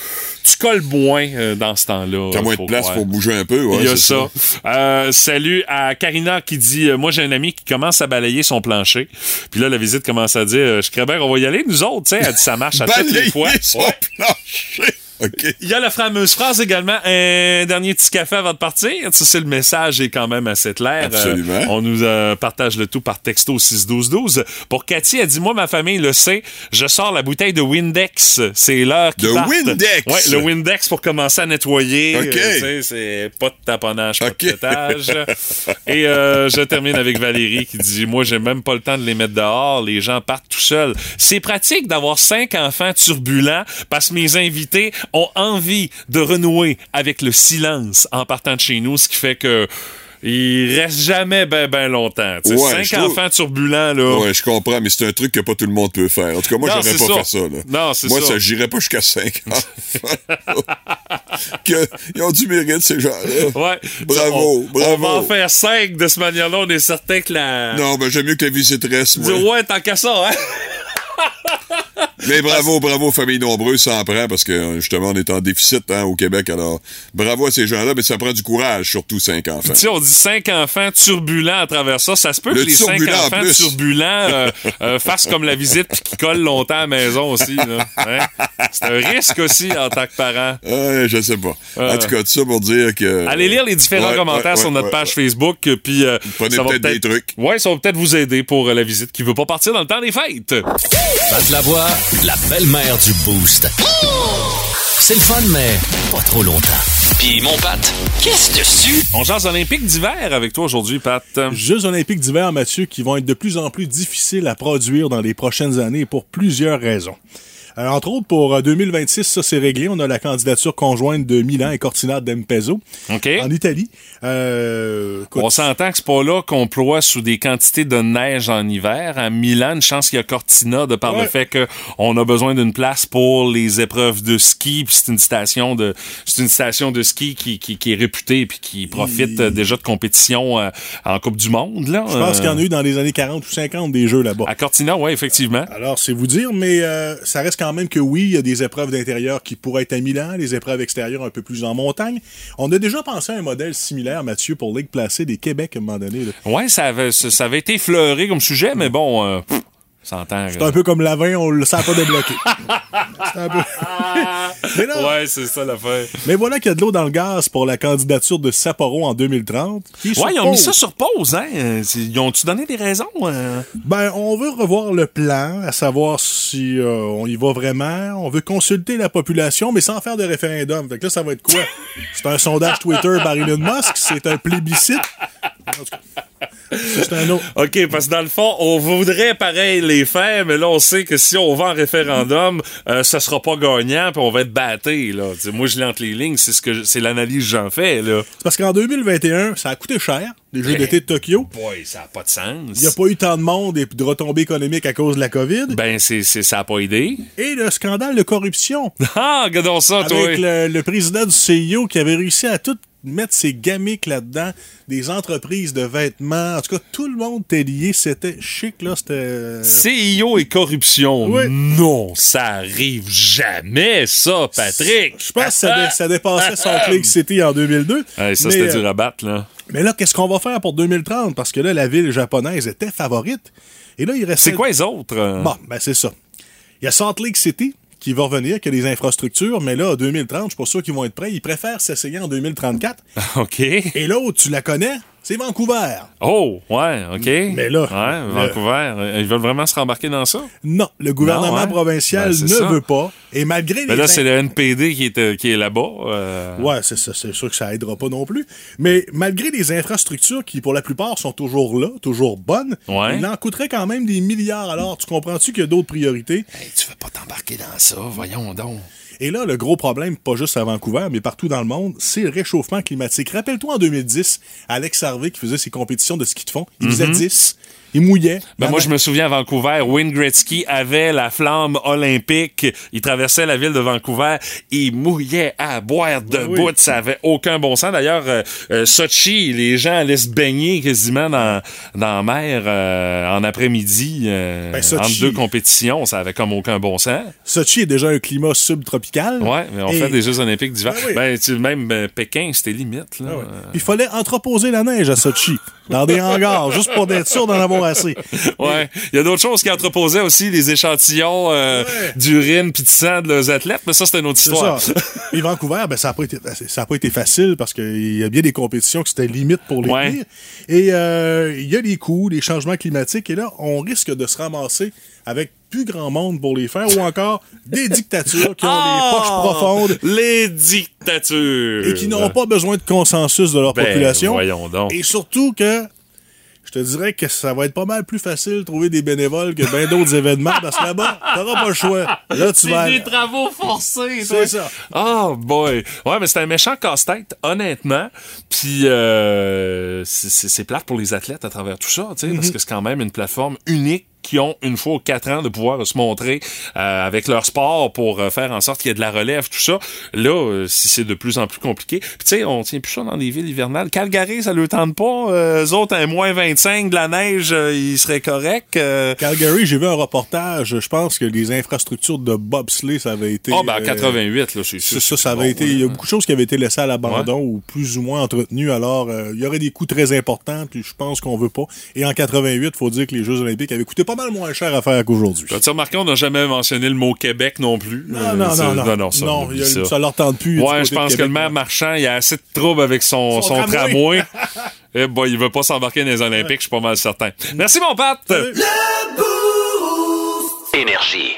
[SPEAKER 3] tu colles moins euh, dans ce temps-là.
[SPEAKER 8] T'as moins de place
[SPEAKER 3] croire.
[SPEAKER 8] pour bouger un peu, ouais,
[SPEAKER 3] Il y a ça. Euh, salut à Karina qui dit euh, Moi, j'ai un ami qui commence à balayer son plancher. Puis là, la visite commence à dire Je qu'on va y aller, nous autres. Tu sais, elle dit Ça marche à toutes les fois.
[SPEAKER 8] son
[SPEAKER 3] Ouais.
[SPEAKER 8] plancher.
[SPEAKER 3] Il y a la fameuse phrase également, un dernier petit café avant de partir. Ça, c'est le message est quand même assez clair.
[SPEAKER 8] Absolument.
[SPEAKER 3] Euh, on nous euh, partage le tout par texto 61212. Pour Cathy, elle dit, moi, ma famille le sait, je sors la bouteille de Windex. C'est l'heure qui
[SPEAKER 8] De
[SPEAKER 3] parte.
[SPEAKER 8] Windex?
[SPEAKER 3] Ouais, le Windex pour commencer à nettoyer.
[SPEAKER 8] OK.
[SPEAKER 3] Euh, c'est pas de taponnage, pas
[SPEAKER 8] OK.
[SPEAKER 3] de pétage. Et euh, je termine avec Valérie qui dit, moi, j'ai même pas le temps de les mettre dehors. Les gens partent tout seuls. C'est pratique d'avoir cinq enfants turbulents parce que mes invités ont envie de renouer avec le silence en partant de chez nous, ce qui fait que ils restent jamais ben ben longtemps.
[SPEAKER 8] Ouais,
[SPEAKER 3] cinq
[SPEAKER 8] trouve-
[SPEAKER 3] enfants turbulents là.
[SPEAKER 8] Ouais, je comprends, mais c'est un truc que pas tout le monde peut faire. En tout cas, moi, j'aurais pas
[SPEAKER 3] ça.
[SPEAKER 8] fait ça. Là.
[SPEAKER 3] Non, c'est
[SPEAKER 8] moi,
[SPEAKER 3] ça.
[SPEAKER 8] ça, j'irais pas jusqu'à 5 ans. que, ils ont du mérite, ces gens-là.
[SPEAKER 3] Ouais.
[SPEAKER 8] Bravo,
[SPEAKER 3] on,
[SPEAKER 8] bravo.
[SPEAKER 3] On va en faire cinq de ce manière-là. On est certain que la.
[SPEAKER 8] Non, ben, j'aime mieux que la visite reste,
[SPEAKER 3] Dis,
[SPEAKER 8] moi.
[SPEAKER 3] ouais, tant qu'à ça, hein?
[SPEAKER 8] Mais bravo, bravo, famille nombreuse, ça en prend, parce que, justement, on est en déficit hein, au Québec. Alors, bravo à ces gens-là, mais ça prend du courage, surtout 5 enfants.
[SPEAKER 3] Tu sais, on dit cinq enfants turbulents à travers ça. Ça se peut
[SPEAKER 8] Le
[SPEAKER 3] que les cinq
[SPEAKER 8] en
[SPEAKER 3] enfants turbulents euh, euh, fassent comme la visite puis qu'ils collent longtemps à la maison aussi. Hein? C'est un risque aussi en tant que parent.
[SPEAKER 8] Ouais, je sais pas.
[SPEAKER 3] Euh.
[SPEAKER 8] En tout cas, tout ça pour dire que...
[SPEAKER 3] Allez lire les différents
[SPEAKER 8] Ouais,
[SPEAKER 3] commentaires
[SPEAKER 8] ouais,
[SPEAKER 3] sur notre
[SPEAKER 8] ouais,
[SPEAKER 3] page
[SPEAKER 8] ouais.
[SPEAKER 3] Facebook, euh, puis euh,
[SPEAKER 8] Prenez
[SPEAKER 3] ça va
[SPEAKER 8] peut-être des trucs.
[SPEAKER 3] Ouais, ça va peut-être vous aider pour euh, la visite qui veut pas partir dans le temps des fêtes.
[SPEAKER 2] Pat la voix, la belle-mère du Boost. C'est le fun, mais pas trop longtemps.
[SPEAKER 6] Puis mon Pat, qu'est-ce dessus?
[SPEAKER 3] On jase olympiques d'hiver avec toi aujourd'hui, Pat.
[SPEAKER 10] Jeux olympiques d'hiver, Mathieu, qui vont être de plus en plus difficiles à produire dans les prochaines années pour plusieurs raisons. Euh, entre autres, pour euh, 2026, ça c'est réglé. On a la candidature conjointe de Milan et Cortina d'Empezzo
[SPEAKER 3] OK.
[SPEAKER 10] en Italie. Euh, écoute,
[SPEAKER 3] On s'entend que c'est pas là qu'on ploie sous des quantités de neige en hiver. À Milan, une chance qu'il y a Cortina de par le fait qu'on a besoin d'une place pour les épreuves de ski. Puis c'est une station de c'est une station de ski qui, qui, qui est réputée puis qui profite euh, déjà de compétition euh, en Coupe du Monde. Là.
[SPEAKER 10] je pense
[SPEAKER 3] Euh,
[SPEAKER 10] qu'il y en a eu dans les années 40 ou 50 des jeux là-bas.
[SPEAKER 3] À Cortina, oui, effectivement.
[SPEAKER 10] Alors, c'est vous dire, mais euh, ça reste quand même que oui, il y a des épreuves d'intérieur qui pourraient être à Milan, les épreuves extérieures un peu plus en montagne. On a déjà pensé à un modèle similaire, Mathieu, pour Ligue placée des Québec à un moment donné. là.
[SPEAKER 3] Ouais, ça avait, été fleuré comme sujet, mais bon, euh, s'entend.
[SPEAKER 10] C'est un peu comme la vin, on le sent pas débloqué. C'est un peu... mais, non,
[SPEAKER 3] Ouais, c'est ça l'affaire.
[SPEAKER 10] mais voilà qu'il y a de l'eau dans le gaz pour la candidature de Sapporo en 2030. qui
[SPEAKER 3] Ouais, ils ont mis ça sur pause, hein? Ils ont-tu donné des raisons? euh?
[SPEAKER 10] Ben, on veut revoir le plan, à savoir si euh, on y va vraiment. On veut consulter la population, mais sans faire de référendum. Fait que là, ça va être quoi? C'est un sondage Twitter par Elon Musk? C'est un plébiscite? C'est un autre.
[SPEAKER 3] OK, parce que dans le fond, on voudrait pareil les faire, mais là, on sait que si on va en référendum, euh, ça sera pas gagnant, puis on va être batté, là. T'sais, moi, je lis entre les lignes, c'est ce que c'est l'analyse que j'en fais, là.
[SPEAKER 10] Parce qu'en 2021, ça a coûté cher, les Jeux d'été de Tokyo.
[SPEAKER 3] Boy, ça a pas de sens.
[SPEAKER 10] Il n'y a pas eu tant de monde et de retombées économiques à cause de la COVID.
[SPEAKER 3] Ben, c'est, c'est, ça a pas aidé.
[SPEAKER 10] Et le scandale de corruption.
[SPEAKER 3] Ah, regardons ça, toi.
[SPEAKER 10] avec le, le président du CIO qui avait réussi à tout mettre ses gamiques là-dedans, des entreprises de vêtements. En tout cas, tout le monde était lié. C'était chic, là. C'était.
[SPEAKER 3] CIO et corruption.
[SPEAKER 10] Oui.
[SPEAKER 3] Non, ça arrive jamais, ça, Patrick.
[SPEAKER 10] Je pense que ça, dé- ça dépassait Salt Lake City en 2002.
[SPEAKER 3] Hey, ça,
[SPEAKER 10] mais,
[SPEAKER 3] c'était
[SPEAKER 10] euh,
[SPEAKER 3] du rabat, là.
[SPEAKER 10] mais là, qu'est-ce qu'on va faire pour 2030? Parce que là, la ville japonaise était favorite. Et là, il restait.
[SPEAKER 3] C'est quoi les autres? euh?
[SPEAKER 10] Bon, ben c'est ça. Il y a Salt Lake City qui va revenir, qui a des infrastructures, mais là, en 2030, je suis pas sûr qu'ils vont être prêts. Ils préfèrent s'essayer en 2034.
[SPEAKER 3] OK.
[SPEAKER 10] Et l'autre, tu la connais, c'est Vancouver.
[SPEAKER 3] Oh, ouais, OK.
[SPEAKER 10] Mais là,
[SPEAKER 3] Ouais,
[SPEAKER 10] le-
[SPEAKER 3] Vancouver, euh, ils veulent vraiment se rembarquer dans ça?
[SPEAKER 10] Non, le gouvernement
[SPEAKER 3] Non, hein?
[SPEAKER 10] provincial
[SPEAKER 3] Ben,
[SPEAKER 10] ne
[SPEAKER 3] ça.
[SPEAKER 10] veut pas. Et malgré
[SPEAKER 3] Mais
[SPEAKER 10] les
[SPEAKER 3] là, c'est le NPD qui est, euh, qui est là-bas. euh.
[SPEAKER 10] Ouais, c'est ça, c'est sûr que ça aidera pas non plus. Mais malgré les infrastructures qui, pour la plupart, sont toujours là, toujours bonnes,
[SPEAKER 3] Ouais.
[SPEAKER 10] il en coûterait quand même des milliards. Alors, tu comprends-tu qu'il y a d'autres priorités?
[SPEAKER 3] Hey, tu veux pas t'embarquer dans ça, voyons donc.
[SPEAKER 10] Et là, le gros problème, pas juste à Vancouver, mais partout dans le monde, c'est le réchauffement climatique. Rappelle-toi en 2010, Alex Harvey qui faisait ses compétitions de ski de fond, il faisait 10, il mouillait.
[SPEAKER 3] Ben moi, je me souviens à Vancouver, Wayne Gretzky avait la flamme olympique. Il traversait la ville de Vancouver. Il mouillait à boire de
[SPEAKER 10] oui.
[SPEAKER 3] bout. Ça avait aucun bon sens. D'ailleurs, euh, euh, Sochi, les gens allaient se baigner quasiment dans, dans la mer euh, en après-midi
[SPEAKER 10] Ben, Sochi-
[SPEAKER 3] entre deux compétitions. Ça avait comme aucun bon sens.
[SPEAKER 10] Sochi est déjà un climat subtropical.
[SPEAKER 3] Ouais, mais on
[SPEAKER 10] Et-
[SPEAKER 3] fait des Jeux olympiques d'hiver.
[SPEAKER 10] Ben oui.
[SPEAKER 3] Ben, tu- même Pékin, c'était limite. Là.
[SPEAKER 10] Ah ouais. Puis Il fallait entreposer la neige à Sochi, dans des hangars, juste pour être sûr d'en avoir assez.
[SPEAKER 3] Ouais. Il y a d'autres choses qui entreposaient aussi, les échantillons euh,
[SPEAKER 10] Ouais.
[SPEAKER 3] d'urine puis de sang de leurs athlètes, mais ça, c'est une autre histoire.
[SPEAKER 10] ça. Et Vancouver, ben, ça n'a pas, été- ça a pas été facile parce qu'il y a bien des compétitions que c'était limite pour les
[SPEAKER 3] Ouais.
[SPEAKER 10] Et euh, il y a les coûts, les changements climatiques. Et là, on risque de se ramasser avec plus grand monde pour les faire ou encore des dictatures qui ont
[SPEAKER 3] Ah!
[SPEAKER 10] les poches profondes
[SPEAKER 3] Les dictatures.
[SPEAKER 10] et qui n'auront pas besoin de consensus de leur
[SPEAKER 3] Ben,
[SPEAKER 10] population.
[SPEAKER 3] voyons donc.
[SPEAKER 10] Et surtout que je te dirais que ça va être pas mal plus facile de trouver des bénévoles que bien d'autres événements parce que là-bas, t'auras pas le choix. Là, tu vas.
[SPEAKER 3] travaux forcés.
[SPEAKER 10] C'est ça.
[SPEAKER 3] Oh boy. Ouais, mais c'est un méchant casse-tête, honnêtement. Puis euh, c'est- c'est c'est plate pour les athlètes à travers tout ça, tu sais,
[SPEAKER 10] Mm-hmm.
[SPEAKER 3] parce que c'est quand même une plateforme unique qui ont une fois aux quatre ans de pouvoir se montrer euh, avec leur sport pour euh, faire en sorte qu'il y ait de la relève, tout ça. Là, euh, si c'est de plus en plus compliqué. Puis tu sais, on tient plus ça dans des villes hivernales. Calgary, ça le tente pas. Euh, eux autres, un moins 25 de la neige, ils seraient corrects.
[SPEAKER 10] Calgary, j'ai vu un reportage. Je pense que les infrastructures de bobsleigh, ça avait été.
[SPEAKER 3] oh, ben en
[SPEAKER 10] euh,
[SPEAKER 3] 88, là, c'est
[SPEAKER 10] Ça,
[SPEAKER 3] sûr.
[SPEAKER 10] ça, ça avait été. Il y a beaucoup de choses qui avaient été laissées à l'abandon
[SPEAKER 3] Ouais.
[SPEAKER 10] ou plus ou moins entretenues. Alors, euh, il y aurait des coûts très importants, puis je pense qu'on veut pas. Et en 88, faut dire que les Jeux Olympiques avaient coûté pas mal moins cher à faire qu'aujourd'hui.
[SPEAKER 3] As-tu remarqué, on n'a jamais mentionné le mot Québec non plus?
[SPEAKER 10] Non,
[SPEAKER 3] Euh,
[SPEAKER 10] non, non, non.
[SPEAKER 3] non, ça,
[SPEAKER 10] Non,
[SPEAKER 3] on oublie
[SPEAKER 10] il y a-
[SPEAKER 3] ça.
[SPEAKER 10] ça leur tente plus.
[SPEAKER 3] Ouais, je pense que le maire marchand, il a assez de troubles avec son,
[SPEAKER 10] Son
[SPEAKER 3] son,
[SPEAKER 10] tramway.
[SPEAKER 3] tramway. Eh boy, il veut pas s'embarquer dans les Olympiques, je suis pas mal certain. Merci, mon Pat!
[SPEAKER 2] Énergie.